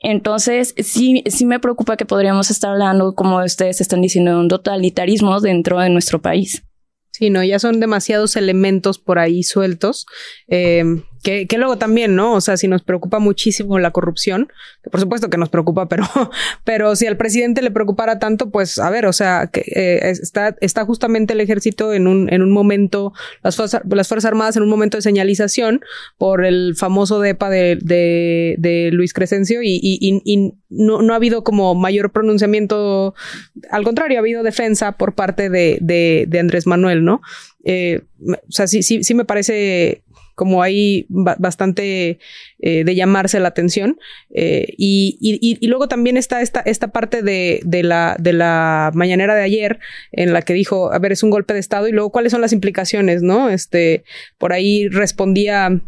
entonces sí, sí me preocupa que podríamos estar hablando, como ustedes están diciendo, de un totalitarismo dentro de nuestro país. Sí, no, ya son demasiados elementos por ahí sueltos. eh, que, que luego también, ¿no? O sea, si nos preocupa muchísimo la corrupción, que por supuesto que nos preocupa, pero, <laughs> pero si al presidente le preocupara tanto, pues a ver, o sea, que eh, está, está justamente el ejército en un, en un momento, las fuerzas, las fuerzas armadas en un momento de señalización por el famoso DEPA de, de, de Luis Crescencio y, y, y, y no, no ha habido como mayor pronunciamiento, al contrario, ha habido defensa por parte de, de, de Andrés Manuel, ¿no? Eh, o sea, sí, sí, sí me parece como ahí ba bastante eh, de llamarse la atención. Eh, y, y, y, luego también está esta, esta parte de, de, la, de la mañanera de ayer en la que dijo, a ver, es un golpe de Estado y luego cuáles son las implicaciones, ¿no? Este, por ahí respondía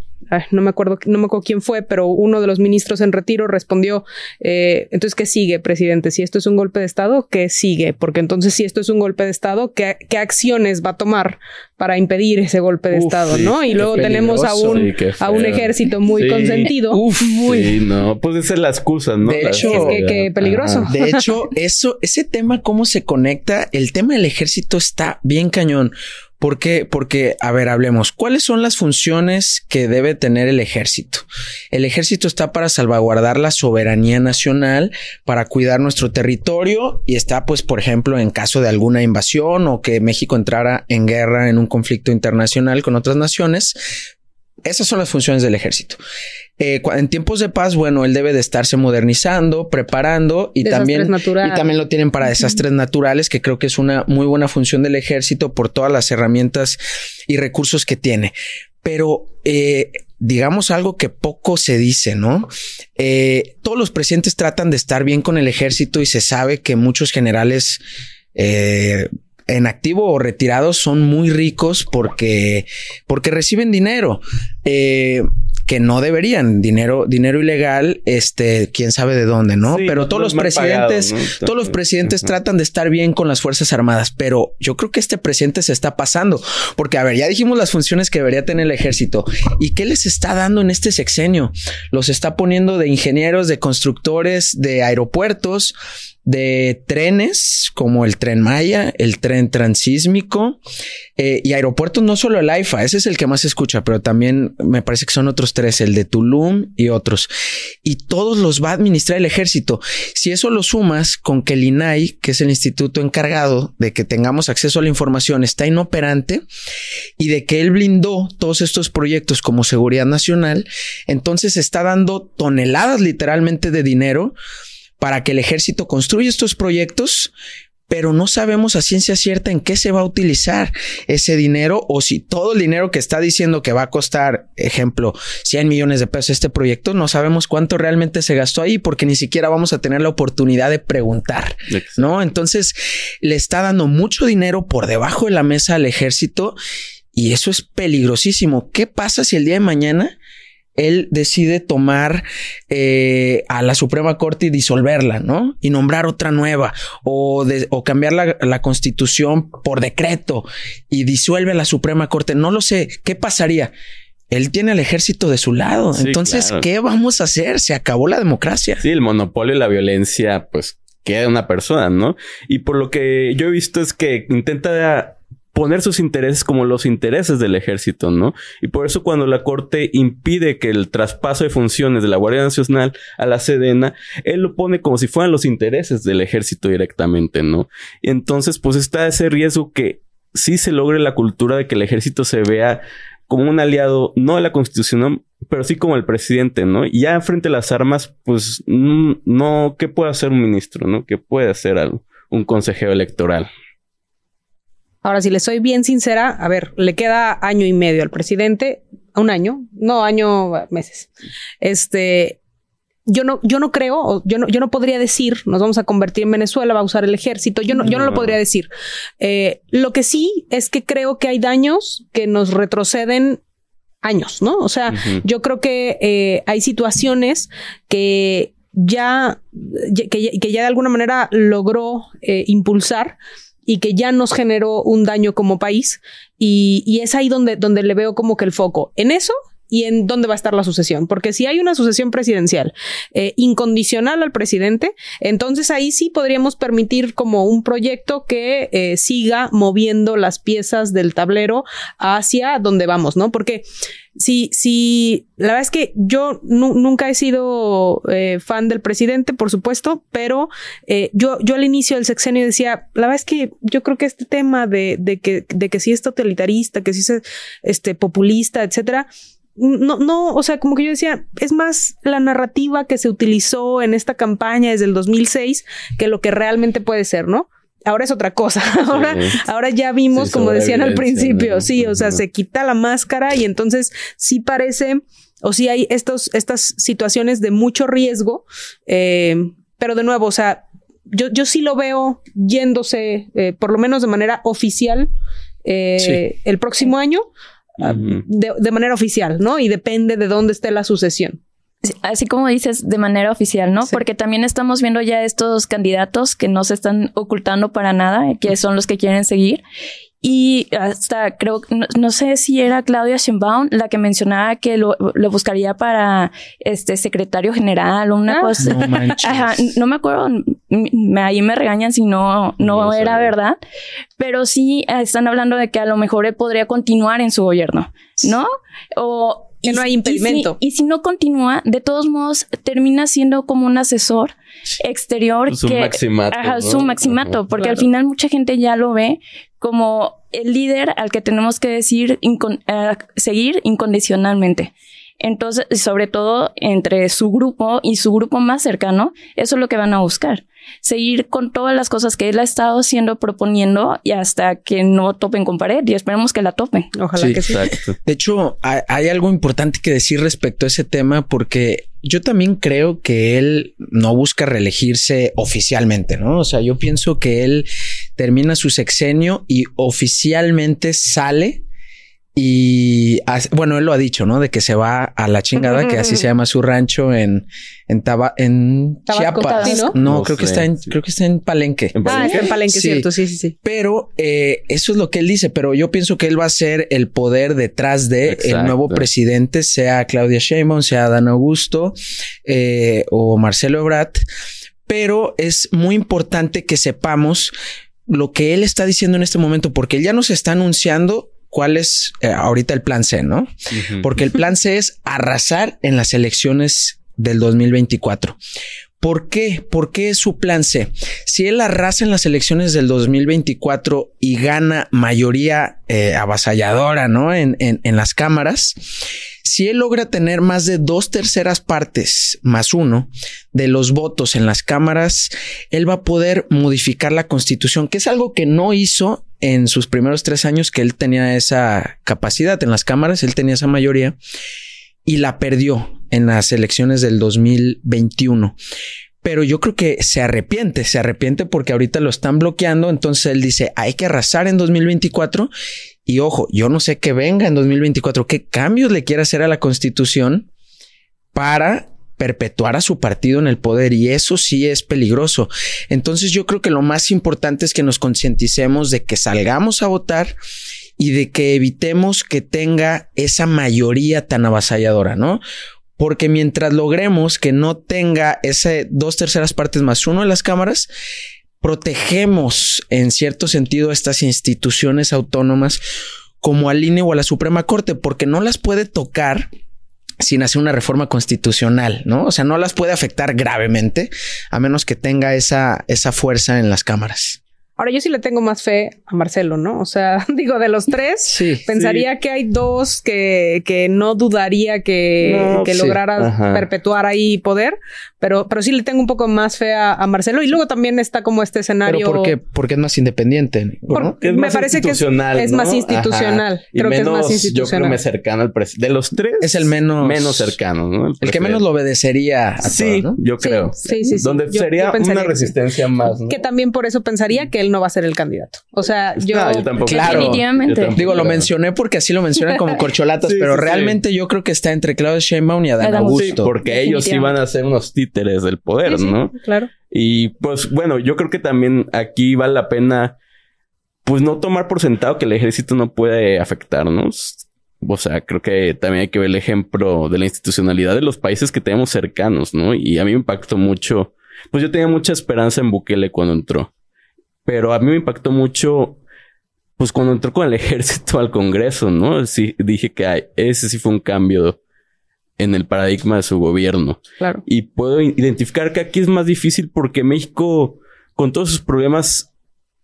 no me acuerdo, no me acuerdo quién fue, pero uno de los ministros en retiro respondió, eh, entonces, ¿qué sigue, presidente? Si esto es un golpe de Estado, ¿qué sigue? Porque entonces, si esto es un golpe de Estado, ¿qué, qué acciones va a tomar para impedir ese golpe de Estado, ¿no? Y luego tenemos a un, a un ejército muy consentido. Uf, <laughs> muy. Sí, no, puede ser la excusa, ¿no? De hecho, que, peligroso. <laughs> De hecho, eso, ese tema, cómo se conecta, el tema del ejército está bien cañón. ¿Por qué? Porque, a ver, hablemos. ¿Cuáles son las funciones que debe tener el ejército? El ejército está para salvaguardar la soberanía nacional, para cuidar nuestro territorio y está, pues, por ejemplo, en caso de alguna invasión o que México entrara en guerra en un conflicto internacional con otras naciones, esas son las funciones del ejército. Eh, en tiempos de paz, bueno, él debe de estarse modernizando, preparando y también, y también lo tienen para desastres naturales, que creo que es una muy buena función del ejército por todas las herramientas y recursos que tiene. Pero eh, digamos algo que poco se dice, ¿no? Eh, todos los presidentes tratan de estar bien con el ejército y se sabe que muchos generales en activo o retirados son muy ricos porque, porque reciben dinero. Eh, que no deberían. Dinero dinero ilegal este quién sabe de dónde no pero todos los presidentes todos los presidentes tratan de estar bien con las fuerzas armadas pero yo creo que este presidente se está pasando porque a ver ya dijimos las funciones que debería tener el ejército. Y qué les está dando en este sexenio los está poniendo de ingenieros de constructores de aeropuertos de trenes como el tren Maya, el tren transísmico eh, y aeropuertos, no solo el AIFA, ese es el que más se escucha, pero también me parece que son otros tres, el de Tulum y otros. Y todos los va a administrar el ejército. Si eso lo sumas con que el INAI, que es el instituto encargado de que tengamos acceso a la información, está inoperante y de que él blindó todos estos proyectos como seguridad nacional, entonces está dando toneladas literalmente de dinero para que el ejército construya estos proyectos, pero no sabemos a ciencia cierta en qué se va a utilizar ese dinero o si todo el dinero que está diciendo que va a costar, ejemplo, 100 millones de pesos este proyecto, no sabemos cuánto realmente se gastó ahí porque ni siquiera vamos a tener la oportunidad de preguntar, ¿no? Entonces le está dando mucho dinero por debajo de la mesa al ejército y eso es peligrosísimo. ¿Qué pasa si el día de mañana él decide tomar eh, a la Suprema Corte y disolverla, ¿no? Y nombrar otra nueva o, o cambiar la, la, constitución por decreto y disuelve a la Suprema Corte. No lo sé. ¿Qué pasaría? Él tiene al ejército de su lado. Entonces, ¿qué vamos a hacer? Se acabó la democracia. Sí, el monopolio y la violencia, pues queda una persona, ¿no? Y por lo que yo he visto es que intenta poner sus intereses como los intereses del ejército, ¿no? Y por eso cuando la Corte impide que el traspaso de funciones de la Guardia Nacional a la Sedena, él lo pone como si fueran los intereses del ejército directamente, ¿no? Y entonces, pues está ese riesgo que sí se logre la cultura de que el ejército se vea como un aliado, no de la Constitución, pero sí como el presidente, ¿no? Y ya frente a las armas, pues no, ¿qué puede hacer un ministro, ¿no? ¿Qué puede hacer un consejero electoral? Ahora, si le soy bien sincera, a ver, le queda año y medio al presidente, un año, no año, meses. Este, yo no, yo no creo, yo no, yo no podría decir, nos vamos a convertir en Venezuela, va a usar el ejército, yo no, yo no lo podría decir. Eh, lo que sí es que creo que hay daños que nos retroceden años, ¿no? O sea, yo creo que eh, hay situaciones que ya, que, que, ya de alguna manera logró eh, impulsar y que ya nos generó un daño como país. Y, y es ahí donde, donde le veo como que el foco. En eso y en dónde va a estar la sucesión. Porque si hay una sucesión presidencial eh, incondicional al presidente, entonces ahí sí podríamos permitir como un proyecto que eh, siga moviendo las piezas del tablero hacia donde vamos, ¿no? Porque si, si, la verdad es que yo nunca he sido eh, fan del presidente, por supuesto, pero yo, yo al inicio del sexenio decía, la verdad es que yo creo que este tema de, de que, de que si es totalitarista, que si es este, populista, etcétera, no, no, o sea, como que yo decía, es más la narrativa que se utilizó en esta campaña desde el 2006 que lo que realmente puede ser, ¿no? Ahora es otra cosa. <laughs> Ahora, ahora ya vimos, como decían al principio, sí, o sea, se quita la máscara y entonces sí parece, o sí hay estos, estas situaciones de mucho riesgo, eh, pero de nuevo, o sea, yo, yo sí lo veo yéndose, eh, por lo menos de manera oficial, eh, el próximo año de, de manera oficial, ¿no? Y depende de dónde esté la sucesión. Así como dices, de manera oficial, ¿no? Porque también estamos viendo ya estos candidatos que no se están ocultando para nada, que son los que quieren seguir. Y hasta creo, no, no sé si era Claudia Sheinbaum la que mencionaba que lo, lo buscaría para este secretario general o una Ah. cosa. No. Ajá, no me acuerdo, me- ahí me regañan si no, no, No era verdad, pero sí eh, están hablando de que a lo mejor él podría continuar en su gobierno, ¿no? O Que y- no hay y si- impedimento. Y si, no continúa, de todos modos termina siendo como un asesor exterior Su que maximato, ajá, ¿no? su maximato, porque al final mucha gente ya lo ve como el líder al que tenemos que decir eh, seguir incondicionalmente. Entonces, sobre todo entre su grupo y su grupo más cercano, eso es lo que van a buscar. Seguir con todas las cosas que él ha estado haciendo, proponiendo y hasta que no topen con pared y esperemos que la topen. Ojalá Sí, que sí. Exacto. De hecho, hay, hay algo importante que decir respecto a ese tema porque yo también creo que él no busca reelegirse oficialmente, ¿no? O sea, yo pienso que él termina su sexenio y oficialmente sale y bueno, él lo ha dicho, ¿no? De que se va a la chingada, que así se llama su rancho en en, Taba- en Tabasco, Chiapas. sí, ¿no? No, No creo que está en sí. creo que está en Palenque. En Ah, Palenque. en Palenque, Sí. cierto, sí, sí, sí. Pero eh, eso es lo que él dice, pero yo pienso que él va a ser el poder detrás de el nuevo presidente, sea Claudia Sheinbaum, sea Dan Augusto eh, o Marcelo Ebrard. Pero es muy importante que sepamos lo que él está diciendo en este momento, porque él ya nos está anunciando cuál es eh, ahorita el plan C, ¿no? Porque el plan C es arrasar en las elecciones del 2024. ¿Por qué? ¿Por qué es su plan C? Si él arrasa en las elecciones del 2024 y gana mayoría eh, avasalladora, ¿no? En, en, en las cámaras, si él logra tener más de dos terceras partes más uno de los votos en las cámaras, él va a poder modificar la constitución, que es algo que no hizo en sus primeros tres años que él tenía esa capacidad en las cámaras, él tenía esa mayoría y la perdió en las elecciones del 2021. Pero yo creo que se arrepiente, se arrepiente porque ahorita lo están bloqueando. Entonces él dice, hay que arrasar en 2024. Y ojo, yo no sé qué venga en 2024, qué cambios le quiere hacer a la constitución para perpetuar a su partido en el poder y eso sí es peligroso. Entonces yo creo que lo más importante es que nos concienticemos de que salgamos a votar y de que evitemos que tenga esa mayoría tan avasalladora, ¿no? Porque mientras logremos que no tenga ese dos terceras partes más uno de las cámaras, protegemos en cierto sentido estas instituciones autónomas como al INE o a la Suprema Corte, porque no las puede tocar sin hacer una reforma constitucional, ¿no? O sea, no las puede afectar gravemente a menos que tenga esa, esa fuerza en las cámaras. Ahora yo sí le tengo más fe a Marcelo, ¿no? O sea, <laughs> digo, de los tres, Sí. pensaría que hay dos que, que no dudaría que, No, que sí. lograra Ajá. perpetuar ahí poder, pero, pero sí le tengo un poco más fe a, a Marcelo. Y luego también está como este escenario. Pero porque, porque es más independiente. Por- ¿no? Que es Me más parece que es- institucional, es ¿no? más institucional. Ajá. Y Creo que es más menos, Yo creo institucional. más cercano al presidente. De los tres, Es el menos- menos cercano, ¿no? El que menos lo obedecería a Sí, todo, ¿no? yo creo. sí, sí, sí. Donde Yo- sería yo una que resistencia más, ¿no? Que también por eso pensaría que él no va a ser el candidato. O sea, yo, No, yo tampoco. Claro. Definitivamente. Yo tampoco. Digo, lo mencioné porque así lo mencionan como <laughs> corcholatas, Sí, pero sí, sí. realmente yo creo que está entre Claudia Sheinbaum y Adán Augusto. Sí, porque ellos sí van a ser unos títeres del poder, Sí, sí, ¿no? claro. Y pues bueno, yo creo que también aquí vale la pena pues no tomar por sentado que el ejército no puede afectarnos. O sea, creo que también hay que ver el ejemplo de la institucionalidad de los países que tenemos cercanos, ¿no? Y a mí me impactó mucho. Pues yo tenía mucha esperanza en Bukele cuando entró. Pero a mí me impactó mucho, pues cuando entró con el <laughs> ejército al Congreso, ¿no? Sí, dije que ay, ese sí fue un cambio en el paradigma de su gobierno. Claro. Y puedo identificar que aquí es más difícil porque México, con todos sus problemas,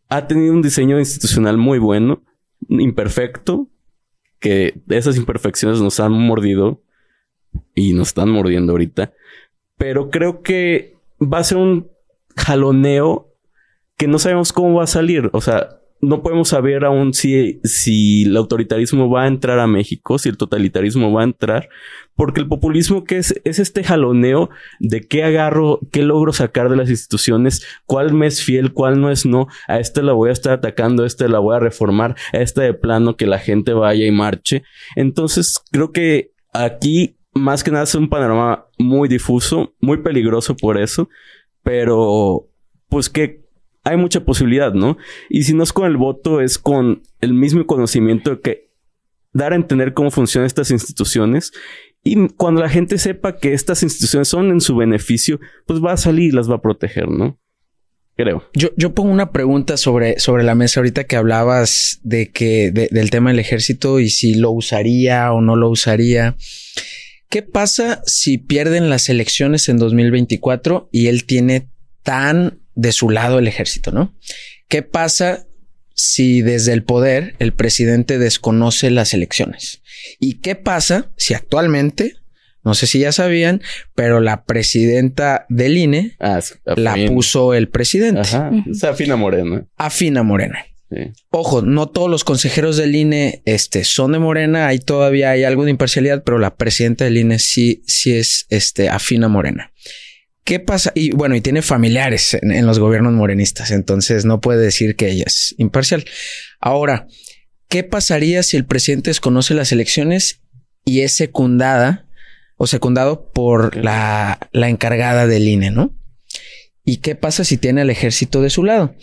ha tenido un diseño institucional muy bueno, imperfecto, que esas imperfecciones nos han mordido y nos están mordiendo ahorita. Pero creo que va a ser un jaloneo que no sabemos cómo va a salir. O sea, no podemos saber aún si, si el autoritarismo va a entrar a México, si el totalitarismo va a entrar, porque el populismo que es, es este jaloneo de qué agarro, qué logro sacar de las instituciones, cuál me es fiel, cuál no es no, a este la voy a estar atacando, a este la voy a reformar, a este de plano que la gente vaya y marche. Entonces creo que aquí más que nada es un panorama muy difuso, muy peligroso por eso, pero pues que hay mucha posibilidad, ¿no? Y si no es con el voto, es con el mismo conocimiento de que dar a entender cómo funcionan estas instituciones. Y cuando la gente sepa que estas instituciones son en su beneficio, pues va a salir y las va a proteger, ¿no? Creo. Yo, yo pongo una pregunta sobre, sobre la mesa ahorita que hablabas de que del tema del ejército y si lo usaría o no lo usaría. ¿Qué pasa si pierden las elecciones en 2024 y él tiene tan de su lado el ejército, ¿no? ¿Qué pasa si desde el poder el presidente desconoce las elecciones? ¿Y qué pasa si actualmente, no sé si ya sabían, pero la presidenta del INE ah, la puso el presidente? Ajá. Sea, Afina Morena. Afina Morena. Ojo, no todos los consejeros del INE este, son de Morena, ahí todavía hay algo de imparcialidad, pero la presidenta del INE sí, sí es este, afina Morena. ¿Qué pasa? Y bueno, y tiene familiares en, los gobiernos morenistas, entonces no puede decir que ella es imparcial. Ahora, ¿qué pasaría si el presidente desconoce las elecciones y es secundada o secundado por la, la encargada del INE, ¿no? ¿Y qué pasa si tiene al ejército de su lado?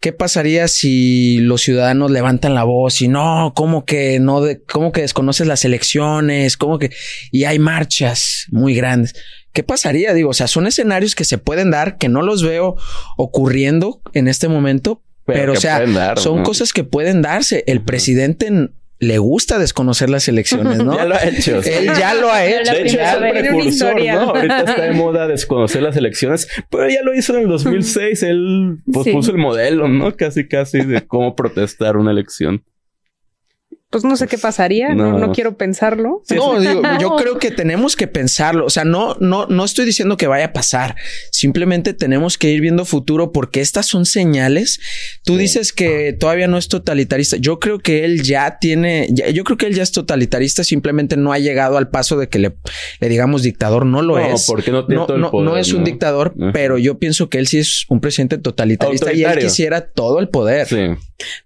¿Qué pasaría si los ciudadanos levantan la voz y no, cómo que no, de, cómo que desconoces las elecciones, cómo que y hay marchas muy grandes? ¿Qué pasaría? Digo, o sea, son escenarios que se pueden dar, que no los veo ocurriendo en este momento, pero, o sea, son cosas que pueden darse. El presidente le gusta desconocer las elecciones, ¿no? <laughs> ya lo ha hecho. Él ya lo ha <laughs> hecho. De hecho, es el precursor, ¿no? Ahorita está de <laughs> moda desconocer las elecciones, pero ya lo hizo en el 2006. Él pues, puso el modelo, ¿no? Casi, casi de cómo protestar una elección pues no sé qué pasaría, no, quiero pensarlo. <laughs> No, digo, yo creo que tenemos que pensarlo. O sea, no, no, no estoy diciendo que vaya a pasar. Simplemente tenemos que ir viendo futuro porque estas son señales. Tú dices que todavía no es totalitarista. Yo creo que él ya tiene, yo creo que él ya es totalitarista. Simplemente no ha llegado al paso de que le, le digamos dictador. No lo es. Porque no tiene no, no, es un dictador, pero yo pienso que él sí es un presidente totalitarista y él quisiera todo el poder. Sí.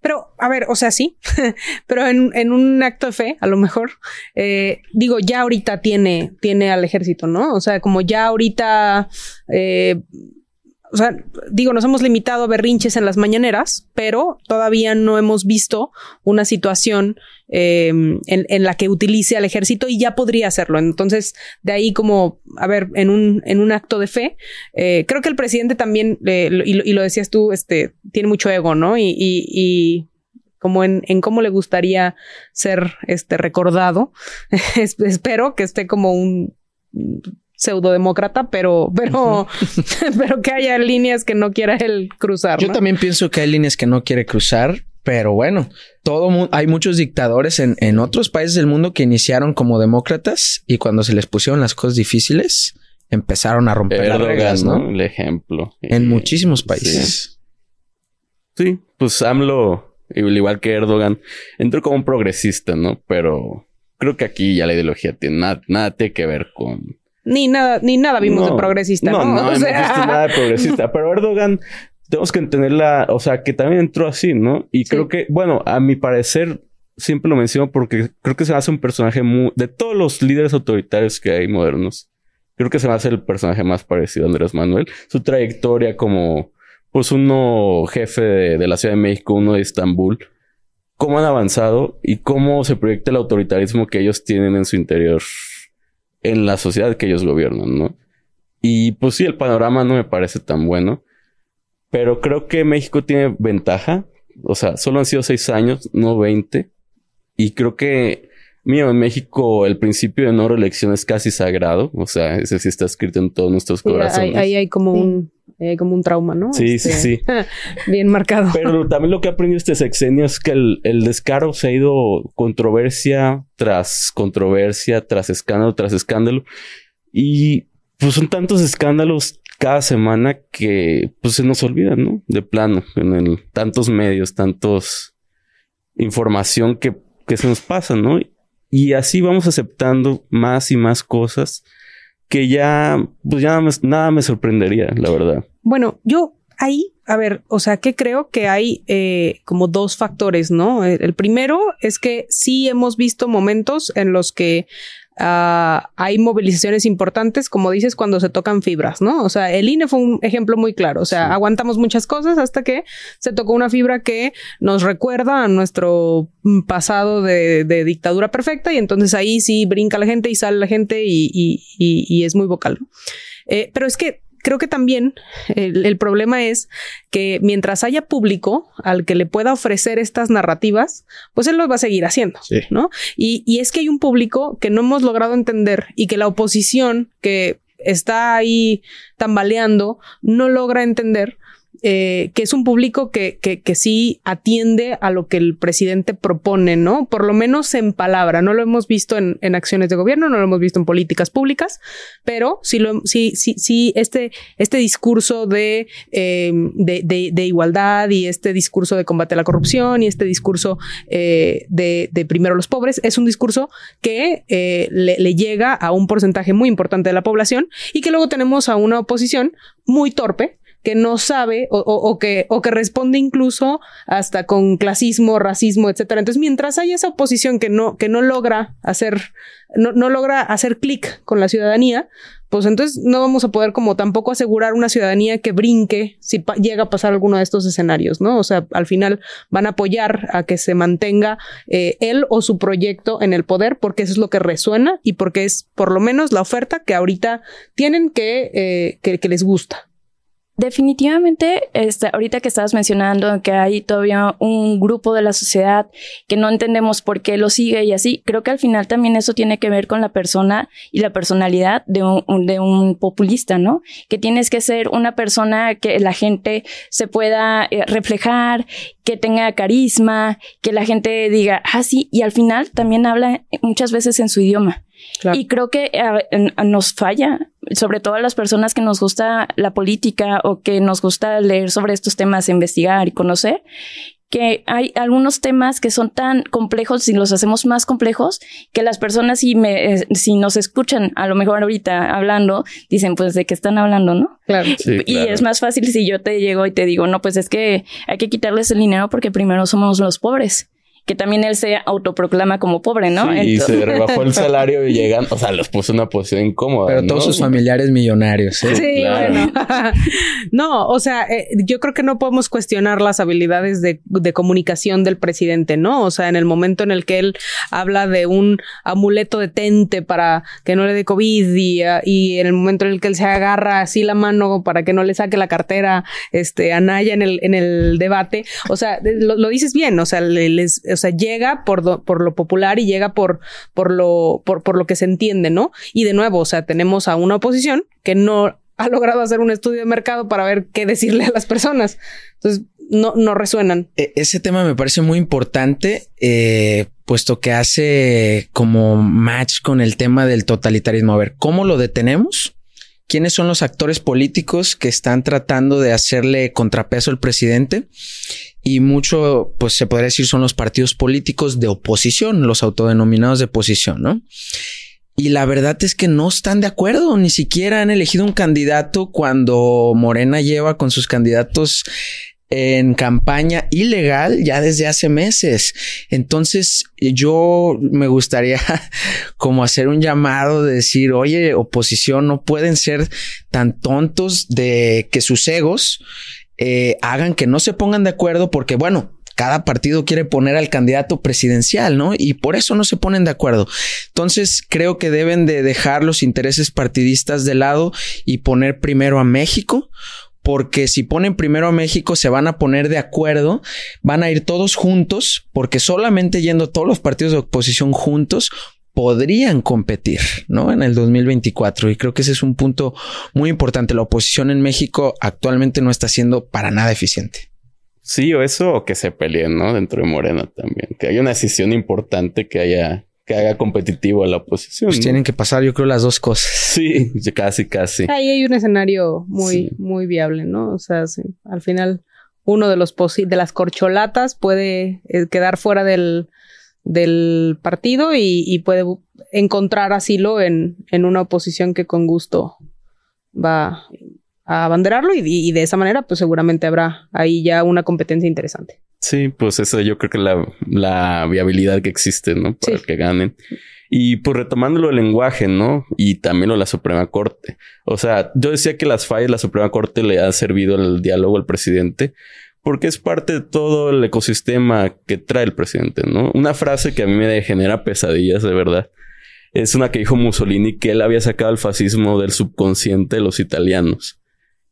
Pero, a ver, o sea, sí, <laughs> pero en, en, un acto de fe, a lo mejor, eh, digo, ya ahorita tiene, tiene al ejército, ¿no? O sea, como ya ahorita, eh, o sea, digo, nos hemos limitado a berrinches en las mañaneras, pero todavía no hemos visto una situación eh, en, la que utilice al ejército y ya podría hacerlo. Entonces, de ahí como, a ver, en un, en un acto de fe, eh, creo que el presidente también, y, lo, decías tú, este, tiene mucho ego, ¿no? Y, y, como en, en, cómo le gustaría ser este recordado. <laughs> Espero que esté como un pseudodemócrata, pero, pero, <laughs> pero que haya líneas que no quiera él cruzar. Yo también pienso que hay líneas que no quiere cruzar, pero bueno, todo hay muchos dictadores en, en, otros países del mundo que iniciaron como demócratas y cuando se les pusieron las cosas difíciles empezaron a romper las reglas, ¿no? El ejemplo. En muchísimos países. Sí. sí, pues AMLO, igual que Erdogan, entró como un progresista, ¿no? Pero creo que aquí ya la ideología tiene nada, nada tiene que ver con ni nada, ni nada vimos de progresista. No, no, no, visto nada de progresista. <laughs> Pero Erdogan, tenemos que entenderla, o sea, que también entró así, ¿no? Y creo que, bueno, a mi parecer, siempre lo menciono porque creo que se hace un personaje muy, de todos los líderes autoritarios que hay modernos. Creo que se va a hacer el personaje más parecido a Andrés Manuel. Su trayectoria como, pues, uno jefe de, de la Ciudad de México, uno de Estambul cómo han avanzado y cómo se proyecta el autoritarismo que ellos tienen en su interior en la sociedad que ellos gobiernan, ¿no? Y pues sí, el panorama no me parece tan bueno, pero creo que México tiene ventaja. O sea, solo han sido seis años, no veinte. Y creo que, mío, en México el principio de no reelección es casi sagrado. O sea, ese sí está escrito en todos nuestros corazones. Ahí hay, como un como un trauma, ¿no? Sí, sí, este, sí. <laughs> Bien marcado. Pero también lo que ha aprendido este sexenio es que el, el, descaro se ha ido controversia tras controversia, tras escándalo, tras escándalo. Y pues son tantos escándalos cada semana que pues se nos olvida, ¿no? De plano, en el, tantos medios, tantos información que, que se nos pasa, ¿no? Y así vamos aceptando más y más cosas que ya, pues ya nada me, sorprendería, la verdad. Bueno, yo ahí, a ver, o sea, que creo que hay eh, como dos factores, ¿no? El primero es que sí hemos visto momentos en los que Ah, hay movilizaciones importantes, como dices, cuando se tocan fibras, ¿no? O sea, el INE fue un ejemplo muy claro. O sea, aguantamos muchas cosas hasta que se tocó una fibra que nos recuerda a nuestro pasado de, dictadura perfecta y entonces ahí sí brinca la gente y sale la gente y, es muy vocal. Eh, pero es que creo que también el, problema es que mientras haya público al que le pueda ofrecer estas narrativas, pues él lo va a seguir haciendo, ¿no? Y, y es que hay un público que no hemos logrado entender y que la oposición que está ahí tambaleando no logra entender eh, que es un público que, que, que, sí atiende a lo que el presidente propone, ¿no? Por lo menos en palabra. No lo hemos visto en, en acciones de gobierno, no lo hemos visto en políticas públicas, pero sí, lo, sí, sí, sí este, este discurso de, eh, de, de, igualdad y este discurso de combate a la corrupción y este discurso eh, de, de, primero los pobres es un discurso que le llega a un porcentaje muy importante de la población y que luego tenemos a una oposición muy torpe que no sabe o, que, o que responde incluso hasta con clasismo, racismo, etcétera. Entonces, mientras hay esa oposición que no, que no logra hacer, no, no logra hacer clic con la ciudadanía, pues entonces no vamos a poder como tampoco asegurar una ciudadanía que brinque si llega a pasar alguno de estos escenarios, ¿no? O sea, al final van a apoyar a que se mantenga eh, él o su proyecto en el poder porque eso es lo que resuena y porque es por lo menos la oferta que ahorita tienen que, eh, que les gusta. Definitivamente, este, ahorita que estabas mencionando que hay todavía un grupo de la sociedad que no entendemos por qué lo sigue y así, creo que al final también eso tiene que ver con la persona y la personalidad de un, de un populista, ¿no? Que tienes que ser una persona que la gente se pueda eh, reflejar, que tenga carisma, que la gente diga, ah, sí, y al final también habla muchas veces en su idioma. Y creo que eh, nos falla, sobre todo a las personas que nos gusta la política o que nos gusta leer sobre estos temas, investigar y conocer, que hay algunos temas que son tan complejos y los hacemos más complejos que las personas si me eh, si nos escuchan a lo mejor ahorita hablando dicen pues de qué están hablando no claro. Y es más fácil si yo te llego y te digo no pues es que hay que quitarles el dinero porque primero somos los pobres que también él se autoproclama como pobre, ¿no? Sí, y se rebajó el <laughs> salario y llegan, o sea, los puso en una posición incómoda. Pero todos sus familiares millonarios. ¿eh? Sí, bueno. <laughs> <laughs> no, o sea, eh, yo creo que no podemos cuestionar las habilidades de, de, comunicación del presidente, ¿no? O sea, en el momento en el que él habla de un amuleto de tente para que no le dé COVID y, y en el momento en el que él se agarra así la mano para que no le saque la cartera este, a Naya en el, en el debate, o sea, lo, lo dices bien, o sea, les sea, llega por, por lo popular y llega por, por, lo, por, por lo que se entiende, ¿no? Y de nuevo, o sea, tenemos a una oposición que no ha logrado hacer un estudio de mercado para ver qué decirle a las personas. Entonces, no, no resuenan. E, ese tema me parece muy importante, eh, puesto que hace como match con el tema del totalitarismo. A ver, ¿cómo lo detenemos? ¿Quiénes son los actores políticos que están tratando de hacerle contrapeso al presidente? y mucho, pues se podría decir, son los partidos políticos de oposición, los autodenominados de oposición, ¿no? Y la verdad es que no están de acuerdo, ni siquiera han elegido un candidato cuando Morena lleva con sus candidatos en campaña ilegal ya desde hace meses. Entonces yo me gustaría <laughs> como hacer un llamado de decir, oye, oposición, no pueden ser tan tontos de que sus egos eh, hagan que no se pongan de acuerdo porque, bueno, cada partido quiere poner al candidato presidencial, ¿no? Y por eso no se ponen de acuerdo. Entonces, creo que deben de dejar los intereses partidistas de lado y poner primero a México, porque si ponen primero a México se van a poner de acuerdo, van a ir todos juntos, porque solamente yendo todos los partidos de oposición juntos podrían competir, ¿no? En el 2024. Y creo que ese es un punto muy importante. La oposición en México actualmente no está siendo para nada eficiente. Sí, o eso, o que se peleen, ¿no? Dentro de Morena también. Que haya una decisión importante que haya que haga competitivo a la oposición. Pues tienen que pasar, yo creo, las dos cosas. Sí, casi, casi. Ahí hay un escenario muy, muy viable, ¿no? O sea, sí, al final uno de los de las corcholatas puede eh, quedar fuera del, del partido y, puede encontrar asilo en, en, una oposición que con gusto va a abanderarlo y, y, de esa manera pues seguramente habrá ahí ya una competencia interesante. Sí, pues eso yo creo que la, la viabilidad que existe, ¿no? Para que ganen. Y pues retomando lo del lenguaje, ¿no? Y también lo de la Suprema Corte. O sea, yo decía que las fallas de la Suprema Corte le han servido el diálogo al presidente porque es parte de todo el ecosistema que trae el presidente, ¿no? Una frase que a mí me genera pesadillas, de verdad. Es una que dijo Mussolini que él había sacado el fascismo del subconsciente de los italianos.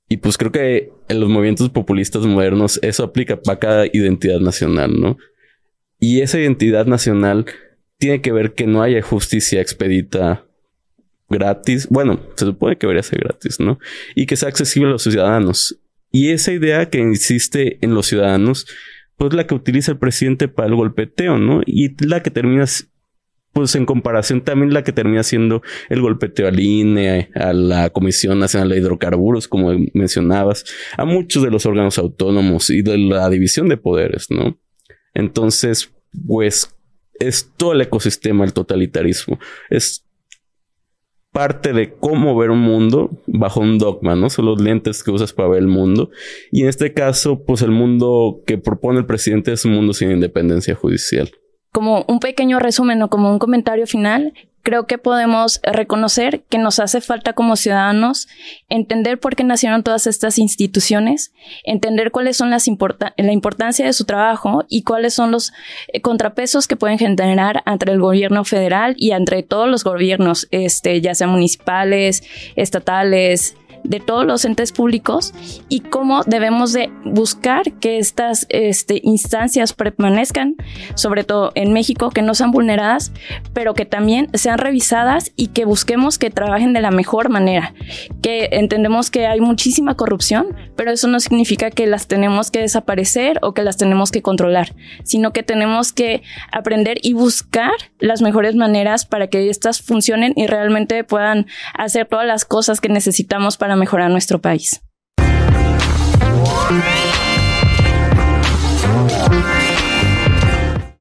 Y pues creo que en los movimientos populistas modernos eso aplica para cada identidad nacional, ¿no? Y esa identidad nacional tiene que ver que no haya justicia expedita gratis. Bueno, se supone que debería ser gratis, ¿no? Y que sea accesible a los ciudadanos. Y esa idea que insiste en los ciudadanos, pues la que utiliza el presidente para el golpeteo, ¿no? Y la que termina, pues en comparación también la que termina siendo el golpeteo al INE, a la Comisión Nacional de Hidrocarburos, como mencionabas, a muchos de los órganos autónomos y de la división de poderes, ¿no? Entonces, pues es todo el ecosistema, el totalitarismo. Es parte de cómo ver un mundo bajo un dogma, ¿no? Son los lentes que usas para ver el mundo. Y en este caso, pues el mundo que propone el presidente es un mundo sin independencia judicial. Como un pequeño resumen o como un comentario final, creo que podemos reconocer que nos hace falta como ciudadanos entender por qué nacieron todas estas instituciones, entender cuáles son las la importancia de su trabajo y cuáles son los eh, contrapesos que pueden generar entre el gobierno federal y entre todos los gobiernos, este, ya sean municipales, estatales, de todos los entes públicos y cómo debemos de buscar que estas este, instancias permanezcan, sobre todo en México, que no sean vulneradas, pero que también sean revisadas y que busquemos que trabajen de la mejor manera. Que entendemos que hay muchísima corrupción, pero eso no significa que las tenemos que desaparecer o que las tenemos que controlar, sino que tenemos que aprender y buscar las mejores maneras para que estas funcionen y realmente puedan hacer todas las cosas que necesitamos para mejorar nuestro país.